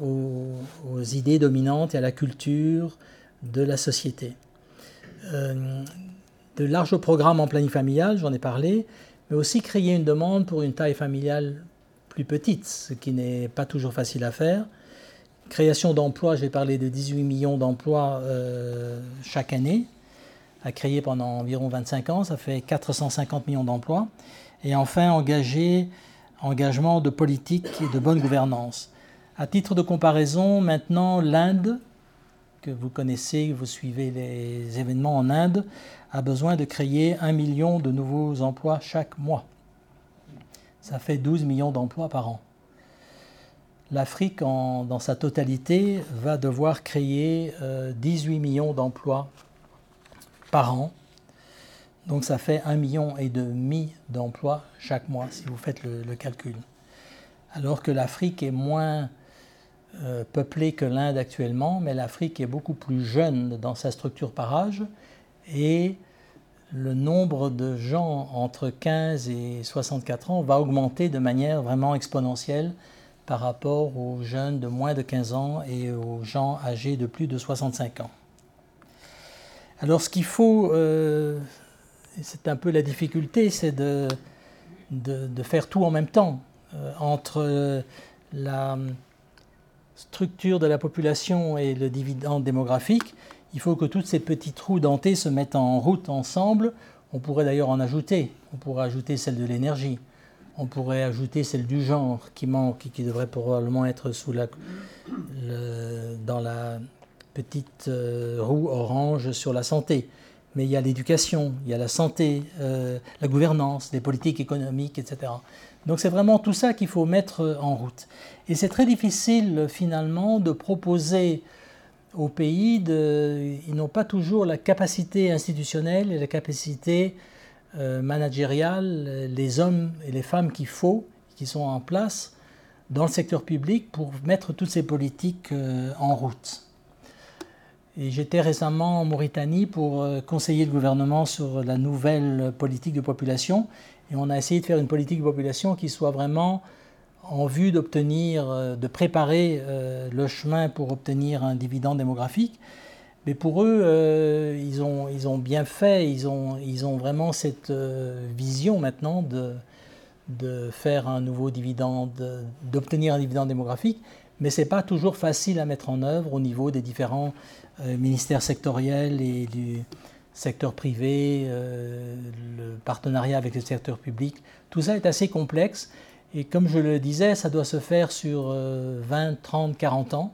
aux, idées dominantes et à la culture de la société. Euh, de larges programmes en planning familial, j'en ai parlé, mais aussi créer une demande pour une taille familiale plus petite, ce qui n'est pas toujours facile à faire. Création d'emplois, j'ai parlé de 18 millions d'emplois euh, chaque année. a créé pendant environ 25 ans, ça fait 450 millions d'emplois. Et enfin, engager, engagement de politique et de bonne gouvernance. À titre de comparaison, maintenant, l'Inde, que vous connaissez, vous suivez les événements en Inde, a besoin de créer un million de nouveaux emplois chaque mois. Ça fait 12 millions d'emplois par an. L'Afrique, dans sa totalité, va devoir créer 18 euh, millions d'emplois par an. Donc ça fait un million et demi d'emplois chaque mois, si vous faites le, calcul. Alors que l'Afrique est moins euh, peuplée que l'Inde actuellement, mais l'Afrique est beaucoup plus jeune dans sa structure par âge et le nombre de gens entre 15 et 64 ans va augmenter de manière vraiment exponentielle par rapport aux jeunes de moins de 15 ans et aux gens âgés de plus de 65 ans. Alors ce qu'il faut, euh, c'est un peu la difficulté, c'est de, faire tout en même temps, euh, entre la structure de la population et le dividende démographique il faut que toutes ces petits trous dentés se mettent en route ensemble. On pourrait d'ailleurs en ajouter. On pourrait ajouter celle de l'énergie. On pourrait ajouter celle du genre qui manque et qui devrait probablement être sous la, dans la petite euh, roue orange sur la santé. Mais il y a l'éducation, il y a la santé, euh, la gouvernance, les politiques économiques, etc. Donc c'est vraiment tout ça qu'il faut mettre en route. Et c'est très difficile finalement de proposer au pays, de, ils n'ont pas toujours la capacité institutionnelle et la capacité euh, managériale, les hommes et les femmes qu'il faut, qui sont en place dans le secteur public pour mettre toutes ces politiques euh, en route. J'étais récemment en Mauritanie pour euh, conseiller le gouvernement sur la nouvelle politique de population. Et on a essayé de faire une politique de population qui soit vraiment en vue d'obtenir, euh, de préparer euh, le chemin pour obtenir un dividende démographique. Mais pour eux, ils, ont, bien fait, ils ont, ils ont vraiment cette vision maintenant de, de faire un nouveau dividende, d'obtenir un dividende démographique, mais ce n'est pas toujours facile à mettre en œuvre au niveau des différents ministères sectoriels et du secteur privé, le partenariat avec le secteur public. Tout ça est assez complexe et comme je le disais, ça doit se faire sur 20, 30, 40 ans,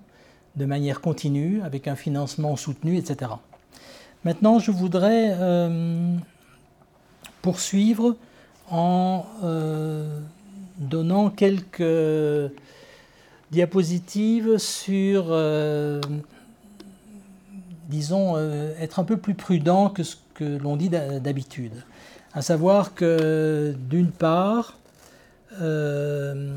de manière continue, avec un financement soutenu, etc. Maintenant, je voudrais euh, poursuivre en euh, donnant quelques diapositives sur, euh, disons, être un peu plus prudent que ce que l'on dit d'habitude. À savoir que, d'une part, euh,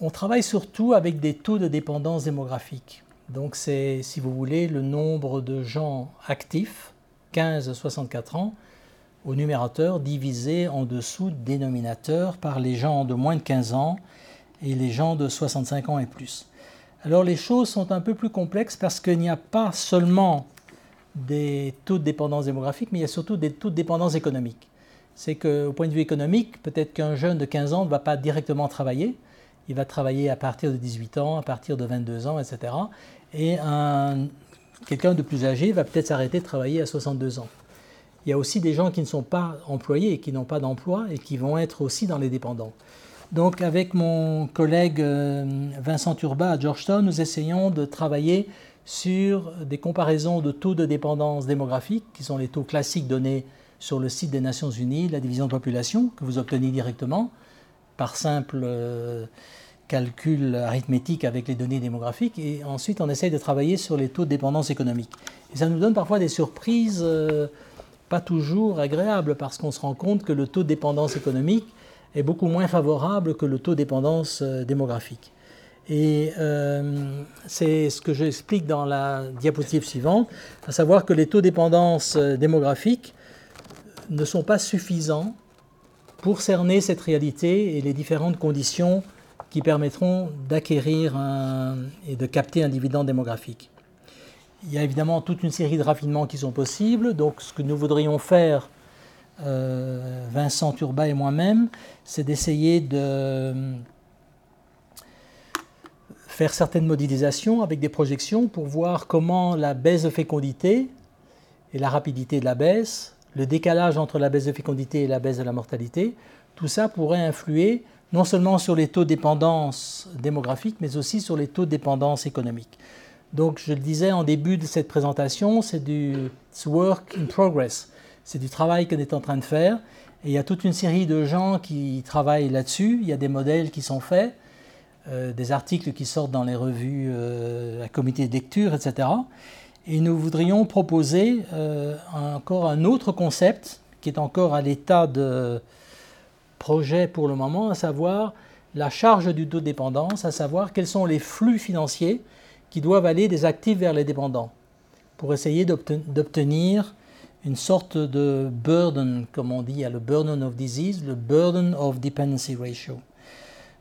on travaille surtout avec des taux de dépendance démographique. Donc c'est, si vous voulez, le nombre de gens actifs, 15-64 ans, au numérateur divisé en dessous dénominateur par les gens de moins de 15 ans et les gens de 65 ans et plus. Alors les choses sont un peu plus complexes parce qu'il n'y a pas seulement des taux de dépendance démographique, mais il y a surtout des taux de dépendance économique c'est qu'au point de vue économique, peut-être qu'un jeune de 15 ans ne va pas directement travailler. Il va travailler à partir de 18 ans, à partir de 22 ans, etc. Et quelqu'un de plus âgé va peut-être s'arrêter de travailler à 62 ans. Il y a aussi des gens qui ne sont pas employés et qui n'ont pas d'emploi et qui vont être aussi dans les dépendants. Donc avec mon collègue euh, Vincent Turba à Georgetown, nous essayons de travailler sur des comparaisons de taux de dépendance démographique, qui sont les taux classiques donnés sur le site des Nations Unies, la division de population, que vous obtenez directement par simple euh, calcul arithmétique avec les données démographiques. Et ensuite, on essaye de travailler sur les taux de dépendance économique. Et ça nous donne parfois des surprises euh, pas toujours agréables, parce qu'on se rend compte que le taux de dépendance économique est beaucoup moins favorable que le taux de dépendance euh, démographique. Et c'est ce que j'explique dans la diapositive suivante, à savoir que les taux de dépendance démographique ne sont pas suffisants pour cerner cette réalité et les différentes conditions qui permettront d'acquérir et de capter un dividende démographique. Il y a évidemment toute une série de raffinements qui sont possibles. Donc ce que nous voudrions faire, euh, Vincent Turba et moi-même, c'est d'essayer de faire certaines modélisations avec des projections pour voir comment la baisse de fécondité et la rapidité de la baisse, le décalage entre la baisse de fécondité et la baisse de la mortalité, tout ça pourrait influer non seulement sur les taux de dépendance démographique, mais aussi sur les taux de dépendance économique. Donc, je le disais en début de cette présentation, c'est du work in progress. C'est du travail qu'on est en train de faire. Et il y a toute une série de gens qui travaillent là-dessus. Il y a des modèles qui sont faits, euh, des articles qui sortent dans les revues euh, comité de lecture, etc. Et nous voudrions proposer euh, encore un autre concept qui est encore à l'état de projet pour le moment, à savoir la charge du taux de dépendance, à savoir quels sont les flux financiers qui doivent aller des actifs vers les dépendants, pour essayer d'obtenir une sorte de burden, comme on dit, le burden of disease, le burden of dependency ratio.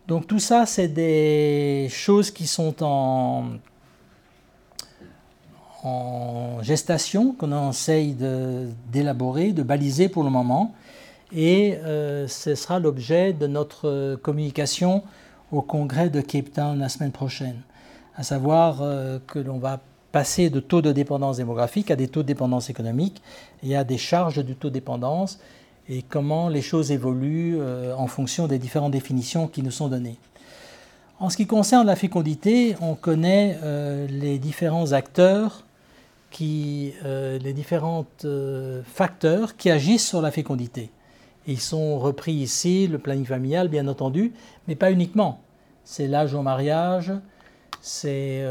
Donc tout ça, c'est des choses qui sont en, en gestation, qu'on essaye d'élaborer, de, baliser pour le moment. Et euh, ce sera l'objet de notre communication au congrès de Cape Town la semaine prochaine à savoir euh, que l'on va passer de taux de dépendance démographique à des taux de dépendance économique et à des charges du taux de dépendance et comment les choses évoluent euh, en fonction des différentes définitions qui nous sont données. En ce qui concerne la fécondité, on connaît euh, les différents acteurs, qui, les différents facteurs qui agissent sur la fécondité. ils sont repris ici, le planning familial bien entendu, mais pas uniquement. C'est l'âge au mariage, c'est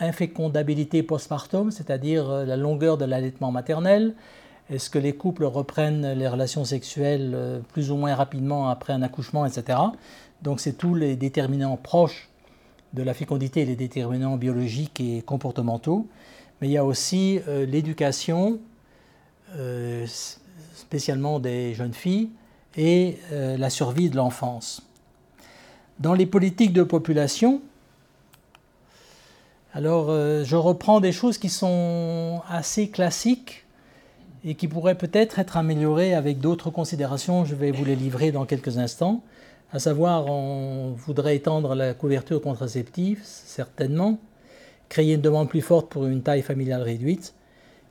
euh, l'infécondabilité postpartum, c'est-à-dire euh, la longueur de l'allaitement maternel. Est-ce que les couples reprennent les relations sexuelles euh, plus ou moins rapidement après un accouchement, etc. Donc c'est tous les déterminants proches de la fécondité, les déterminants biologiques et comportementaux. Mais il y a aussi l'éducation, spécialement des jeunes filles, et la survie de l'enfance. Dans les politiques de population, alors euh, je reprends des choses qui sont assez classiques et qui pourraient peut-être être améliorées avec d'autres considérations. Je vais vous les livrer dans quelques instants. À savoir, on voudrait étendre la couverture contraceptive, certainement, créer une demande plus forte pour une taille familiale réduite,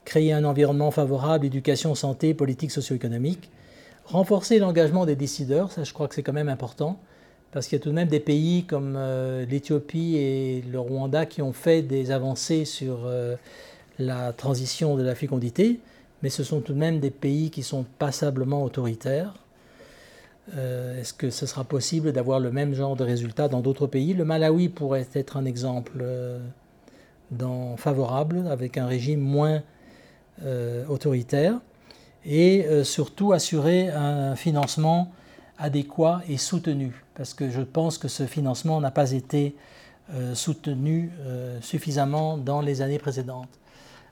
créer un environnement favorable, éducation, santé, politique socio-économique, renforcer l'engagement des décideurs, ça je crois que c'est quand même important, parce qu'il y a tout de même des pays comme euh, l'Éthiopie et le Rwanda qui ont fait des avancées sur euh, la transition de la fécondité, mais ce sont tout de même des pays qui sont passablement autoritaires. Euh, est-ce que ce sera possible d'avoir le même genre de résultats dans d'autres pays? Le Malawi pourrait être un exemple favorable, avec un régime moins autoritaire, et surtout assurer un financement adéquat et soutenu, parce que je pense que ce financement n'a pas été euh, soutenu euh, suffisamment dans les années précédentes.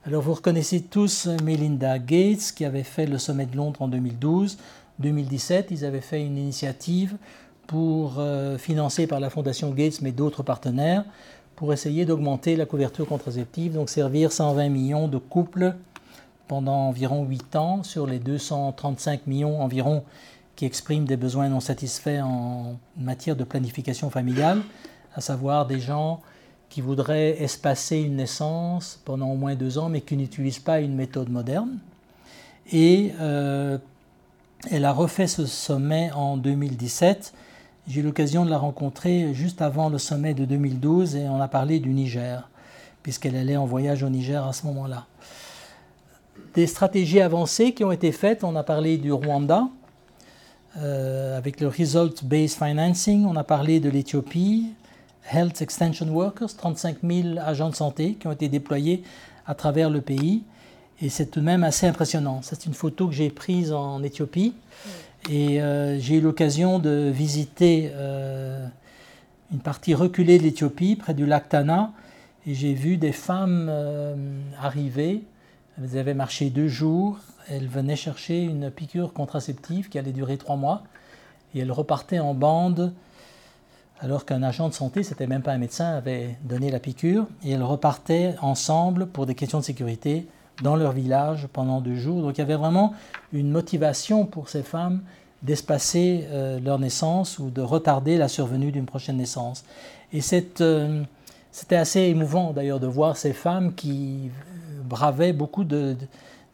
Alors vous reconnaissez tous Melinda Gates qui avait fait le sommet de Londres en 2012. 2017, ils avaient fait une initiative pour euh, financer par la Fondation Gates mais d'autres partenaires pour essayer d'augmenter la couverture contraceptive, donc servir 120 millions de couples pendant environ 8 ans sur les 235 millions environ qui expriment des besoins non satisfaits en matière de planification familiale, à savoir des gens qui voudraient espacer une naissance pendant au moins deux ans, mais qui n'utilisent pas une méthode moderne. Et euh, elle a refait ce sommet en 2017. J'ai eu l'occasion de la rencontrer juste avant le sommet de 2012 et on a parlé du Niger, puisqu'elle allait en voyage au Niger à ce moment-là. Des stratégies avancées qui ont été faites, on a parlé du Rwanda, euh, avec le Result-Based Financing. On a parlé de l'Éthiopie, Health Extension Workers, 35 000 agents de santé qui ont été déployés à travers le pays. Et c'est tout de même assez impressionnant. C'est une photo que j'ai prise en Éthiopie. Et euh, j'ai eu l'occasion de visiter euh, une partie reculée de l'Éthiopie, près du lac Tana. Et j'ai vu des femmes arriver. Elles avaient marché deux jours elle venait chercher une piqûre contraceptive qui allait durer trois mois et elle repartait en bande alors qu'un agent de santé, c'était même pas un médecin, avait donné la piqûre et elles repartaient ensemble pour des questions de sécurité dans leur village pendant deux jours. Donc il y avait vraiment une motivation pour ces femmes d'espacer euh, leur naissance ou de retarder la survenue d'une prochaine naissance. Et euh, c'était assez émouvant d'ailleurs de voir ces femmes qui bravaient beaucoup de,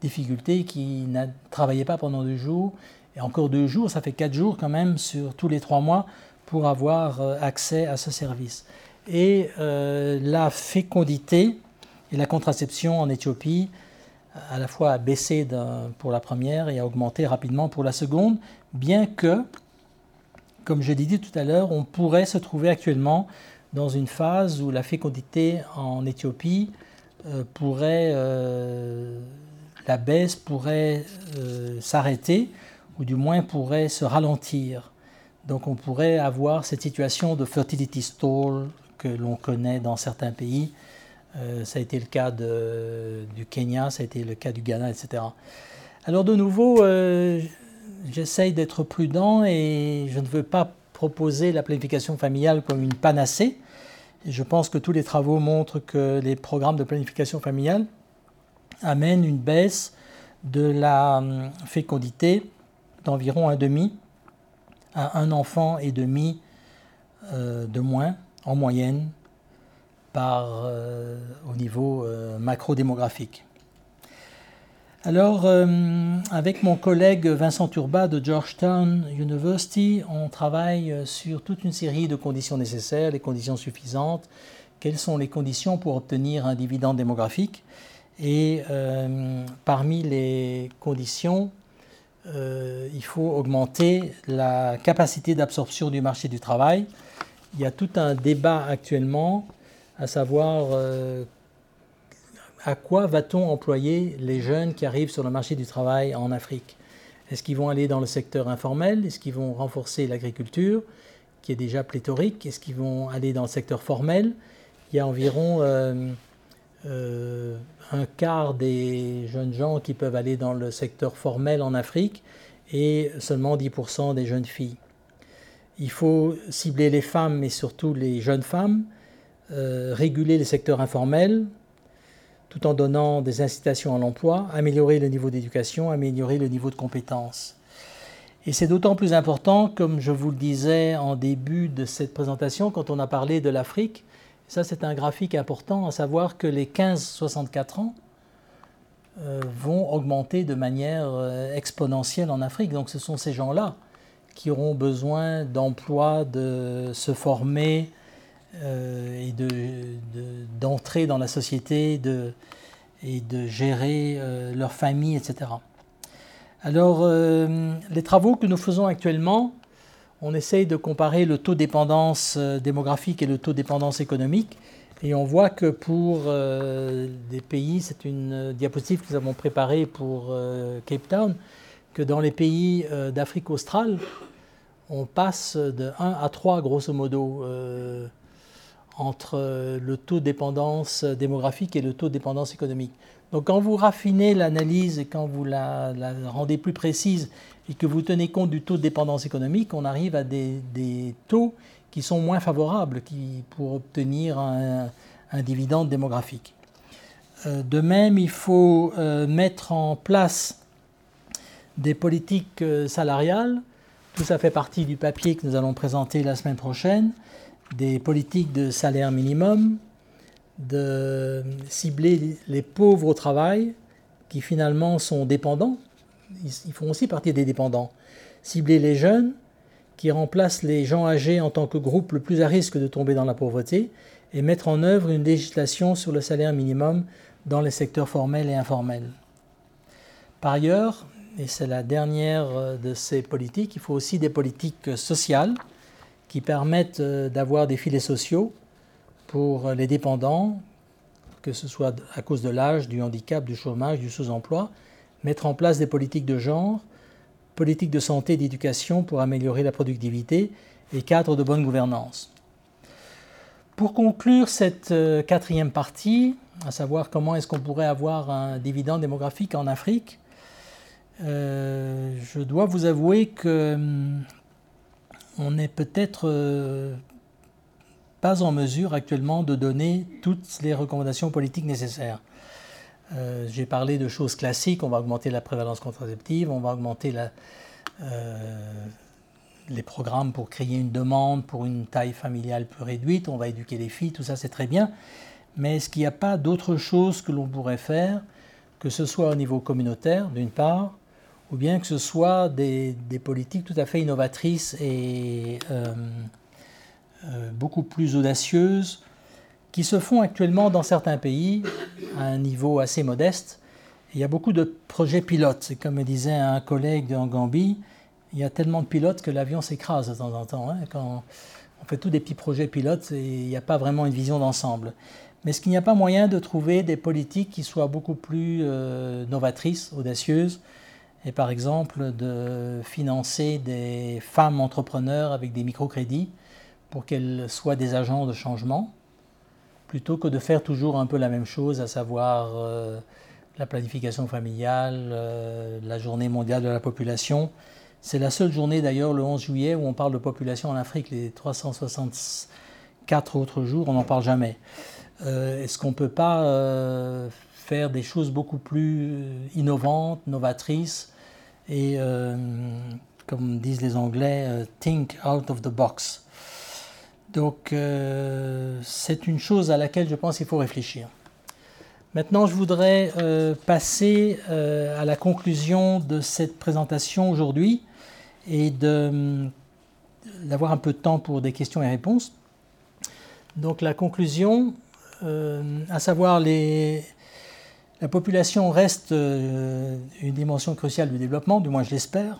difficultés, qui ne travaillaient pas pendant deux jours. Et encore deux jours, ça fait quatre jours quand même sur tous les trois mois pour avoir euh, accès à ce service. Et la fécondité et la contraception en Éthiopie à la fois a baissé pour la première et a augmenté rapidement pour la seconde, bien que, comme je l'ai dit tout à l'heure, on pourrait se trouver actuellement dans une phase où la fécondité en Éthiopie euh, pourrait, euh, la baisse pourrait euh, s'arrêter, ou du moins pourrait se ralentir. Donc on pourrait avoir cette situation de fertility stall que l'on connaît dans certains pays, euh, ça a été le cas du Kenya, ça a été le cas du Ghana, etc. Alors de nouveau, euh, j'essaye d'être prudent et je ne veux pas proposer la planification familiale comme une panacée. je pense que tous les travaux montrent que les programmes de planification familiale amènent une baisse de la hum, fécondité d'environ un demi à un enfant et demi euh, de moins en moyenne euh, au niveau euh, macro-démographique. Alors, euh, avec mon collègue Vincent Turba de Georgetown University, on travaille sur toute une série de conditions nécessaires, les conditions suffisantes, quelles sont les conditions pour obtenir un dividende démographique? Et parmi les conditions, il faut augmenter la capacité d'absorption du marché du travail. Il y a tout un débat actuellement à savoir euh, à quoi va-t-on employer les jeunes qui arrivent sur le marché du travail en Afrique? Est-ce qu'ils vont aller dans le secteur informel? Est-ce qu'ils vont renforcer l'agriculture, qui est déjà pléthorique? Est-ce qu'ils vont aller dans le secteur formel? Il y a environ euh, un quart des jeunes gens qui peuvent aller dans le secteur formel en Afrique et seulement 10% des jeunes filles. Il faut cibler les femmes, mais surtout les jeunes femmes. Euh, réguler les secteurs informels tout en donnant des incitations à l'emploi, améliorer le niveau d'éducation, améliorer le niveau de compétences. Et c'est d'autant plus important, comme je vous le disais en début de cette présentation, quand on a parlé de l'Afrique, ça c'est un graphique important, à savoir que les 15-64 ans euh, vont augmenter de manière euh, exponentielle en Afrique. Donc ce sont ces gens-là qui auront besoin d'emplois, de se former, euh, et d'entrer de, dans la société et de gérer leur famille, etc. Alors, les travaux que nous faisons actuellement, on essaye de comparer le taux de dépendance démographique et le taux de dépendance économique. Et on voit que pour des pays, c'est une diapositive que nous avons préparée pour Cape Town, que dans les pays d'Afrique australe, on passe de 1 à 3 grosso modo entre euh, le taux de dépendance démographique et le taux de dépendance économique. Donc quand vous raffinez l'analyse et quand vous la, rendez plus précise et que vous tenez compte du taux de dépendance économique, on arrive à des, taux qui sont moins favorables qui, pour obtenir un, dividende démographique. Euh, de même, il faut euh, mettre en place des politiques salariales. Tout ça fait partie du papier que nous allons présenter la semaine prochaine des politiques de salaire minimum, de cibler les pauvres au travail, qui finalement sont dépendants, ils font aussi partie des dépendants, cibler les jeunes, qui remplacent les gens âgés en tant que groupe le plus à risque de tomber dans la pauvreté, et mettre en œuvre une législation sur le salaire minimum dans les secteurs formels et informels. Par ailleurs, et c'est la dernière de ces politiques, il faut aussi des politiques sociales qui permettent euh, d'avoir des filets sociaux pour les dépendants, que ce soit à cause de l'âge, du handicap, du chômage, du sous-emploi, mettre en place des politiques de genre, politiques de santé et d'éducation pour améliorer la productivité et cadres de bonne gouvernance. Pour conclure cette euh, quatrième partie, à savoir comment est-ce qu'on pourrait avoir un dividende démographique en Afrique, euh, je dois vous avouer que hum, on n'est peut-être euh, pas en mesure actuellement de donner toutes les recommandations politiques nécessaires. Euh, j'ai parlé de choses classiques, on va augmenter la prévalence contraceptive, on va augmenter euh, les programmes pour créer une demande pour une taille familiale plus réduite, on va éduquer les filles, tout ça c'est très bien. mais est-ce qu'il n'y a pas d'autre chose que l'on pourrait faire, que ce soit au niveau communautaire, d'une part, ou bien que ce soit des, politiques tout à fait innovatrices et euh, beaucoup plus audacieuses, qui se font actuellement dans certains pays à un niveau assez modeste. Il y a beaucoup de projets pilotes. Comme me disait un collègue en Gambie, il y a tellement de pilotes que l'avion s'écrase de temps en temps. Hein. Quand on fait tous des petits projets pilotes, et il n'y a pas vraiment une vision d'ensemble. Mais est-ce qu'il n'y a pas moyen de trouver des politiques qui soient beaucoup plus euh, novatrices, audacieuses, et par exemple de financer des femmes entrepreneurs avec des microcrédits pour qu'elles soient des agents de changement, plutôt que de faire toujours un peu la même chose, à savoir euh, la planification familiale, euh, la journée mondiale de la population. C'est la seule journée d'ailleurs le 11 juillet où on parle de population en Afrique. Les 364 autres jours, on n'en parle jamais. Euh, est-ce qu'on ne peut pas faire des choses beaucoup plus innovantes, novatrices et, comme disent les Anglais, think out of the box? Donc euh, c'est une chose à laquelle je pense qu'il faut réfléchir. Maintenant, je voudrais euh, passer euh, à la conclusion de cette présentation aujourd'hui et d'avoir un peu de temps pour des questions et réponses. Donc la conclusion, à savoir les, la population reste une dimension cruciale du développement, du moins je l'espère.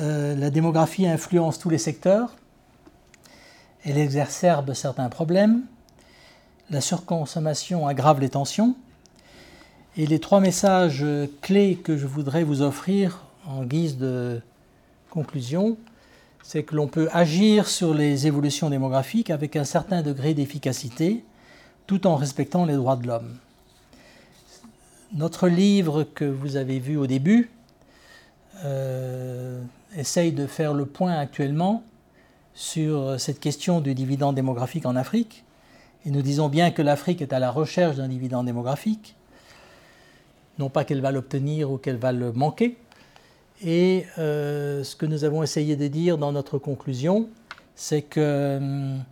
la démographie influence tous les secteurs, elle exacerbe certains problèmes, la surconsommation aggrave les tensions, et les trois messages clés que je voudrais vous offrir en guise de conclusion, c'est que l'on peut agir sur les évolutions démographiques avec un certain degré d'efficacité, tout en respectant les droits de l'homme. Notre livre que vous avez vu au début euh, essaye de faire le point actuellement sur cette question du dividende démographique en Afrique. Et nous disons bien que l'Afrique est à la recherche d'un dividende démographique, non pas qu'elle va l'obtenir ou qu'elle va le manquer. Et euh, ce que nous avons essayé de dire dans notre conclusion, c'est que hum,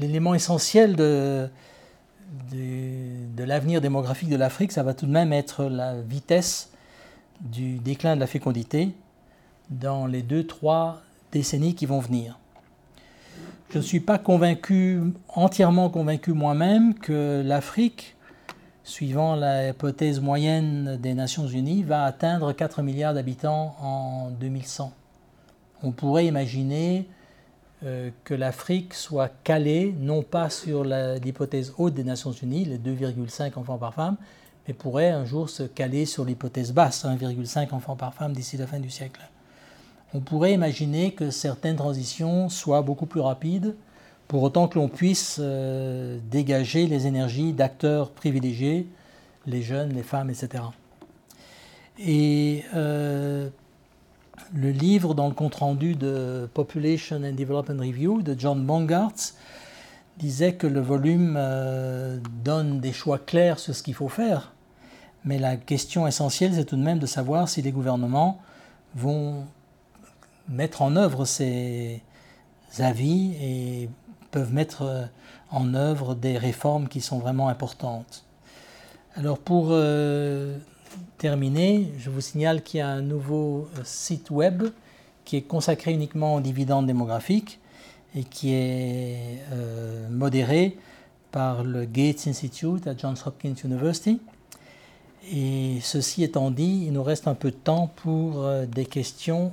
l'élément essentiel de l'avenir démographique de l'Afrique, ça va tout de même être la vitesse du déclin de la fécondité dans les deux, trois décennies qui vont venir. Je ne suis pas convaincu, entièrement convaincu moi-même, que l'Afrique, suivant l'hypothèse moyenne des Nations Unies, va atteindre 4 milliards d'habitants en 2100. On pourrait imaginer euh, que l'Afrique soit calée, non pas sur l'hypothèse haute des Nations Unies, les 2,5 enfants par femme, mais pourrait un jour se caler sur l'hypothèse basse, 1,5 enfants par femme d'ici la fin du siècle on pourrait imaginer que certaines transitions soient beaucoup plus rapides, pour autant que l'on puisse euh, dégager les énergies d'acteurs privilégiés, les jeunes, les femmes, etc. Et euh, le livre dans le compte-rendu de Population and Development Review de John Bongartz disait que le volume euh, donne des choix clairs sur ce qu'il faut faire, mais la question essentielle, c'est tout de même de savoir si les gouvernements vont mettre en œuvre ces avis et peuvent mettre euh, en œuvre des réformes qui sont vraiment importantes. Alors pour euh, terminer, je vous signale qu'il y a un nouveau euh, site web qui est consacré uniquement aux dividendes démographiques et qui est modéré par le Gates Institute à Johns Hopkins University. Et ceci étant dit, il nous reste un peu de temps pour des questions